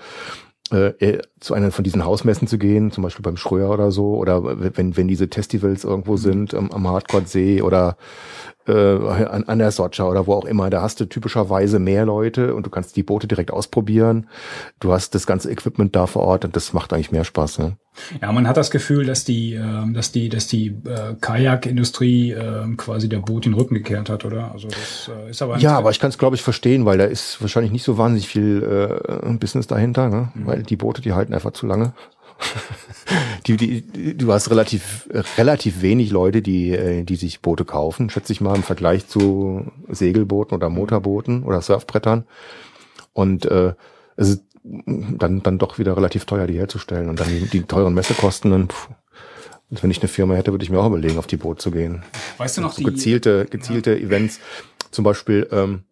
äh, äh, zu einer von diesen Hausmessen zu gehen, zum Beispiel beim Schröer oder so, oder wenn, wenn diese Festivals irgendwo sind, am, am Hardcore-See oder äh, an, an der Socha oder wo auch immer, da hast du typischerweise mehr Leute und du kannst die Boote direkt ausprobieren. Du hast das ganze Equipment da vor Ort und das macht eigentlich mehr Spaß. Ne? Ja, man hat das Gefühl, dass die, ähm, dass die, dass die äh, Kajakindustrie ähm, quasi der Boot den Rücken gekehrt hat, oder? Also das äh, ist aber Ja, aber ich kann es glaube ich verstehen, weil da ist wahrscheinlich nicht so wahnsinnig viel äh, Business dahinter, ne? weil die Boote, die halten einfach zu lange. die, die, du hast relativ relativ wenig Leute, die äh, die sich Boote kaufen, schätze ich mal im Vergleich zu Segelbooten oder Motorbooten oder Surfbrettern. Und äh, es ist dann dann doch wieder relativ teuer, die herzustellen und dann die, die teuren Messekosten. Und, pff, und wenn ich eine Firma hätte, würde ich mir auch überlegen, auf die Boot zu gehen weißt du noch so die gezielte, gezielte Events. Zum Beispiel, ähm,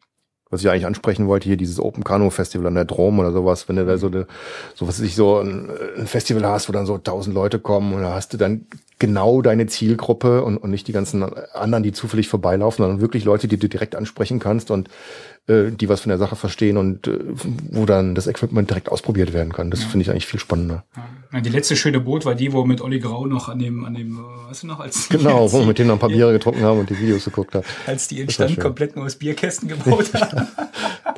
was ich eigentlich ansprechen wollte, hier dieses Open Kano Festival an der Drom oder sowas, wenn du da so eine, so was ich so ein, ein Festival hast, wo dann so tausend Leute kommen und da hast du dann genau deine Zielgruppe und, und nicht die ganzen anderen, die zufällig vorbeilaufen, sondern wirklich Leute, die du direkt ansprechen kannst und äh, die was von der Sache verstehen und äh, wo dann das Equipment direkt ausprobiert werden kann. Das finde ich eigentlich viel spannender. Ja, die letzte schöne Boot war die, wo mit Olli Grau noch an dem, an dem, weißt du noch, als Genau, als wo wir mit denen noch ein paar Biere getrunken haben und die Videos geguckt haben. als die Stand schön. komplett nur aus Bierkästen gebaut haben.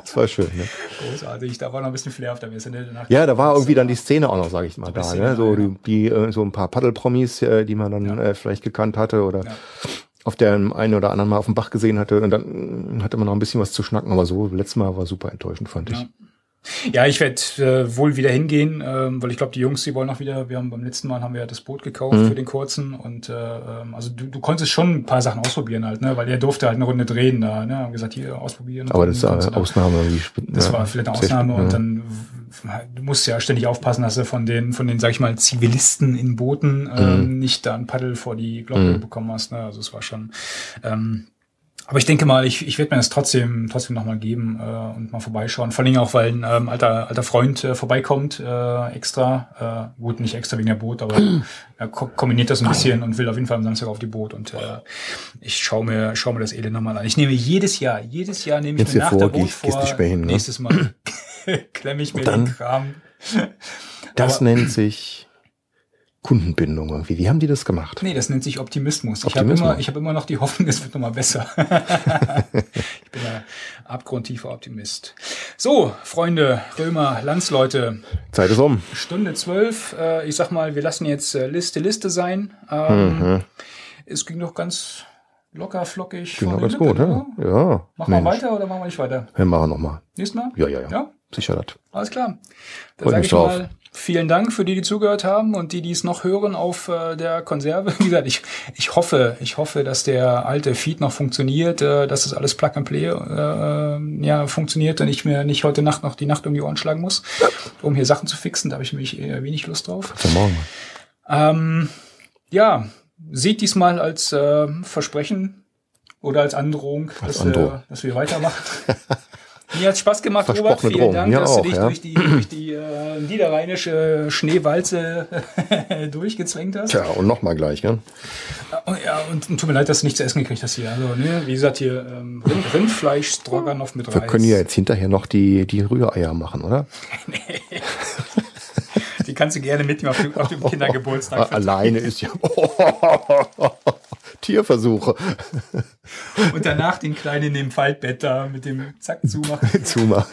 Das war schön. Ne? Großartig, da war noch ein bisschen Flair auf der Messe. Ne? Ja, da war irgendwie dann die Szene auch noch, sage ich mal, da. Ne? So ja, die, die äh, so ein paar Paddelpromis, äh, die man dann äh, vielleicht gekannt hatte oder Ja. Auf der einen oder anderen mal auf dem Bach gesehen hatte. Und dann hatte man noch ein bisschen was zu schnacken, aber so letztes Mal war super enttäuschend, fand ich. Ja. Ich werde äh, wohl wieder hingehen, ähm, weil ich glaube, die Jungs, die wollen noch wieder. Wir haben beim letzten Mal haben wir ja das Boot gekauft Mhm. für den kurzen und äh, ähm, also du, du konntest schon ein paar Sachen ausprobieren halt, ne, weil er durfte halt eine Runde drehen da, ne, haben gesagt hier ausprobieren. Aber das du da- Ausnahme. Irgendwie, Das ja, war vielleicht eine Ausnahme und ja. dann du musst ja ständig aufpassen, dass du von den von den sag ich mal Zivilisten in Booten Mhm. ähm, nicht da ein Paddel vor die Glocke bekommen hast. Ne? Also es war schon. Ähm, aber ich denke mal, ich, ich werde mir das trotzdem trotzdem nochmal geben äh, und mal vorbeischauen. Vor allem auch, weil ein ähm, alter alter Freund äh, vorbeikommt äh, extra. Äh, gut, nicht extra wegen der Boot, aber er ko kombiniert das ein bisschen und will auf jeden Fall am Samstag auf die Boot. Und äh, ich schaue mir schau mir das Elend nochmal an. Ich nehme jedes Jahr, jedes Jahr nehme ich mir nach vor, der Boot gehst vor. nicht mehr hin, ne? Nächstes Mal klemme ich mir dann- den Kram. Das Aber- nennt sich Kundenbindung irgendwie. Wie haben die das gemacht? Nee, das nennt sich Optimismus. Ich habe Optimismus. immer, ich habe immer noch die Hoffnung, es wird noch mal besser. ich bin ein abgrundtiefer Optimist. So, Freunde, Römer, Landsleute, Zeit ist um. Stunde zwölf. Äh, ich sag mal, wir lassen jetzt äh, Liste Liste sein. Ähm, Mhm. Es ging doch ganz locker, flockig. Ging der ganz Lippe, gut, ja. ne? Ja. Machen wir weiter oder machen wir nicht weiter? Wir machen noch mal. Nächstes Mal? Ja, ja, ja. Ja? Sicher das. Alles klar. Dann sage ich drauf. mal vielen Dank für die, die zugehört haben und die, die es noch hören auf äh, der Konserve. Wie gesagt, ich, ich hoffe, ich hoffe, dass der alte Feed noch funktioniert, äh, dass das alles Plug and Play äh, ja, funktioniert und ich mir nicht heute Nacht noch die Nacht um die Ohren schlagen muss, um hier Sachen zu fixen. Da habe ich nämlich eher wenig Lust drauf. Für morgen. Ähm, ja, seht diesmal als äh, Versprechen oder als Androhung, Als dass, Androhung. Wir, dass wir weitermachen. Mir hat Spaß gemacht, Robert. Vielen Drohung. Dank, Mir dass auch, du dich ja. durch die, durch die äh, niederrheinische Schneewalze durchgezwängt hast. Tja, und nochmal gleich, gell? Oh, ja, und, und tut mir leid, dass du nichts zu essen gekriegt hast hier. Also, ne, wie gesagt, hier ähm, Rind, Rindfleisch, Stroganoff mit Wir Reis. können ja jetzt hinterher noch die, die Rühreier machen, oder? Die kannst du gerne mitnehmen auf, dem- auf dem Kindergeburtstag. Alleine ist ja Tierversuche Und danach den Kleinen in dem Faltbett da mit dem Zack zumachen. zumachen.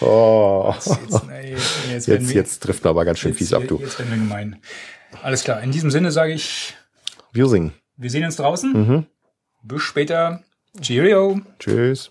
Oh. Jetzt, jetzt, werden Jetzt, wir- jetzt trifft man aber ganz schön jetzt, fies ab, du. Jetzt werden wir gemein. Alles klar. In diesem Sinne sage ich, Wir singen. wir sehen uns draußen. Mhm. Bis später. Cheerio. Tschüss.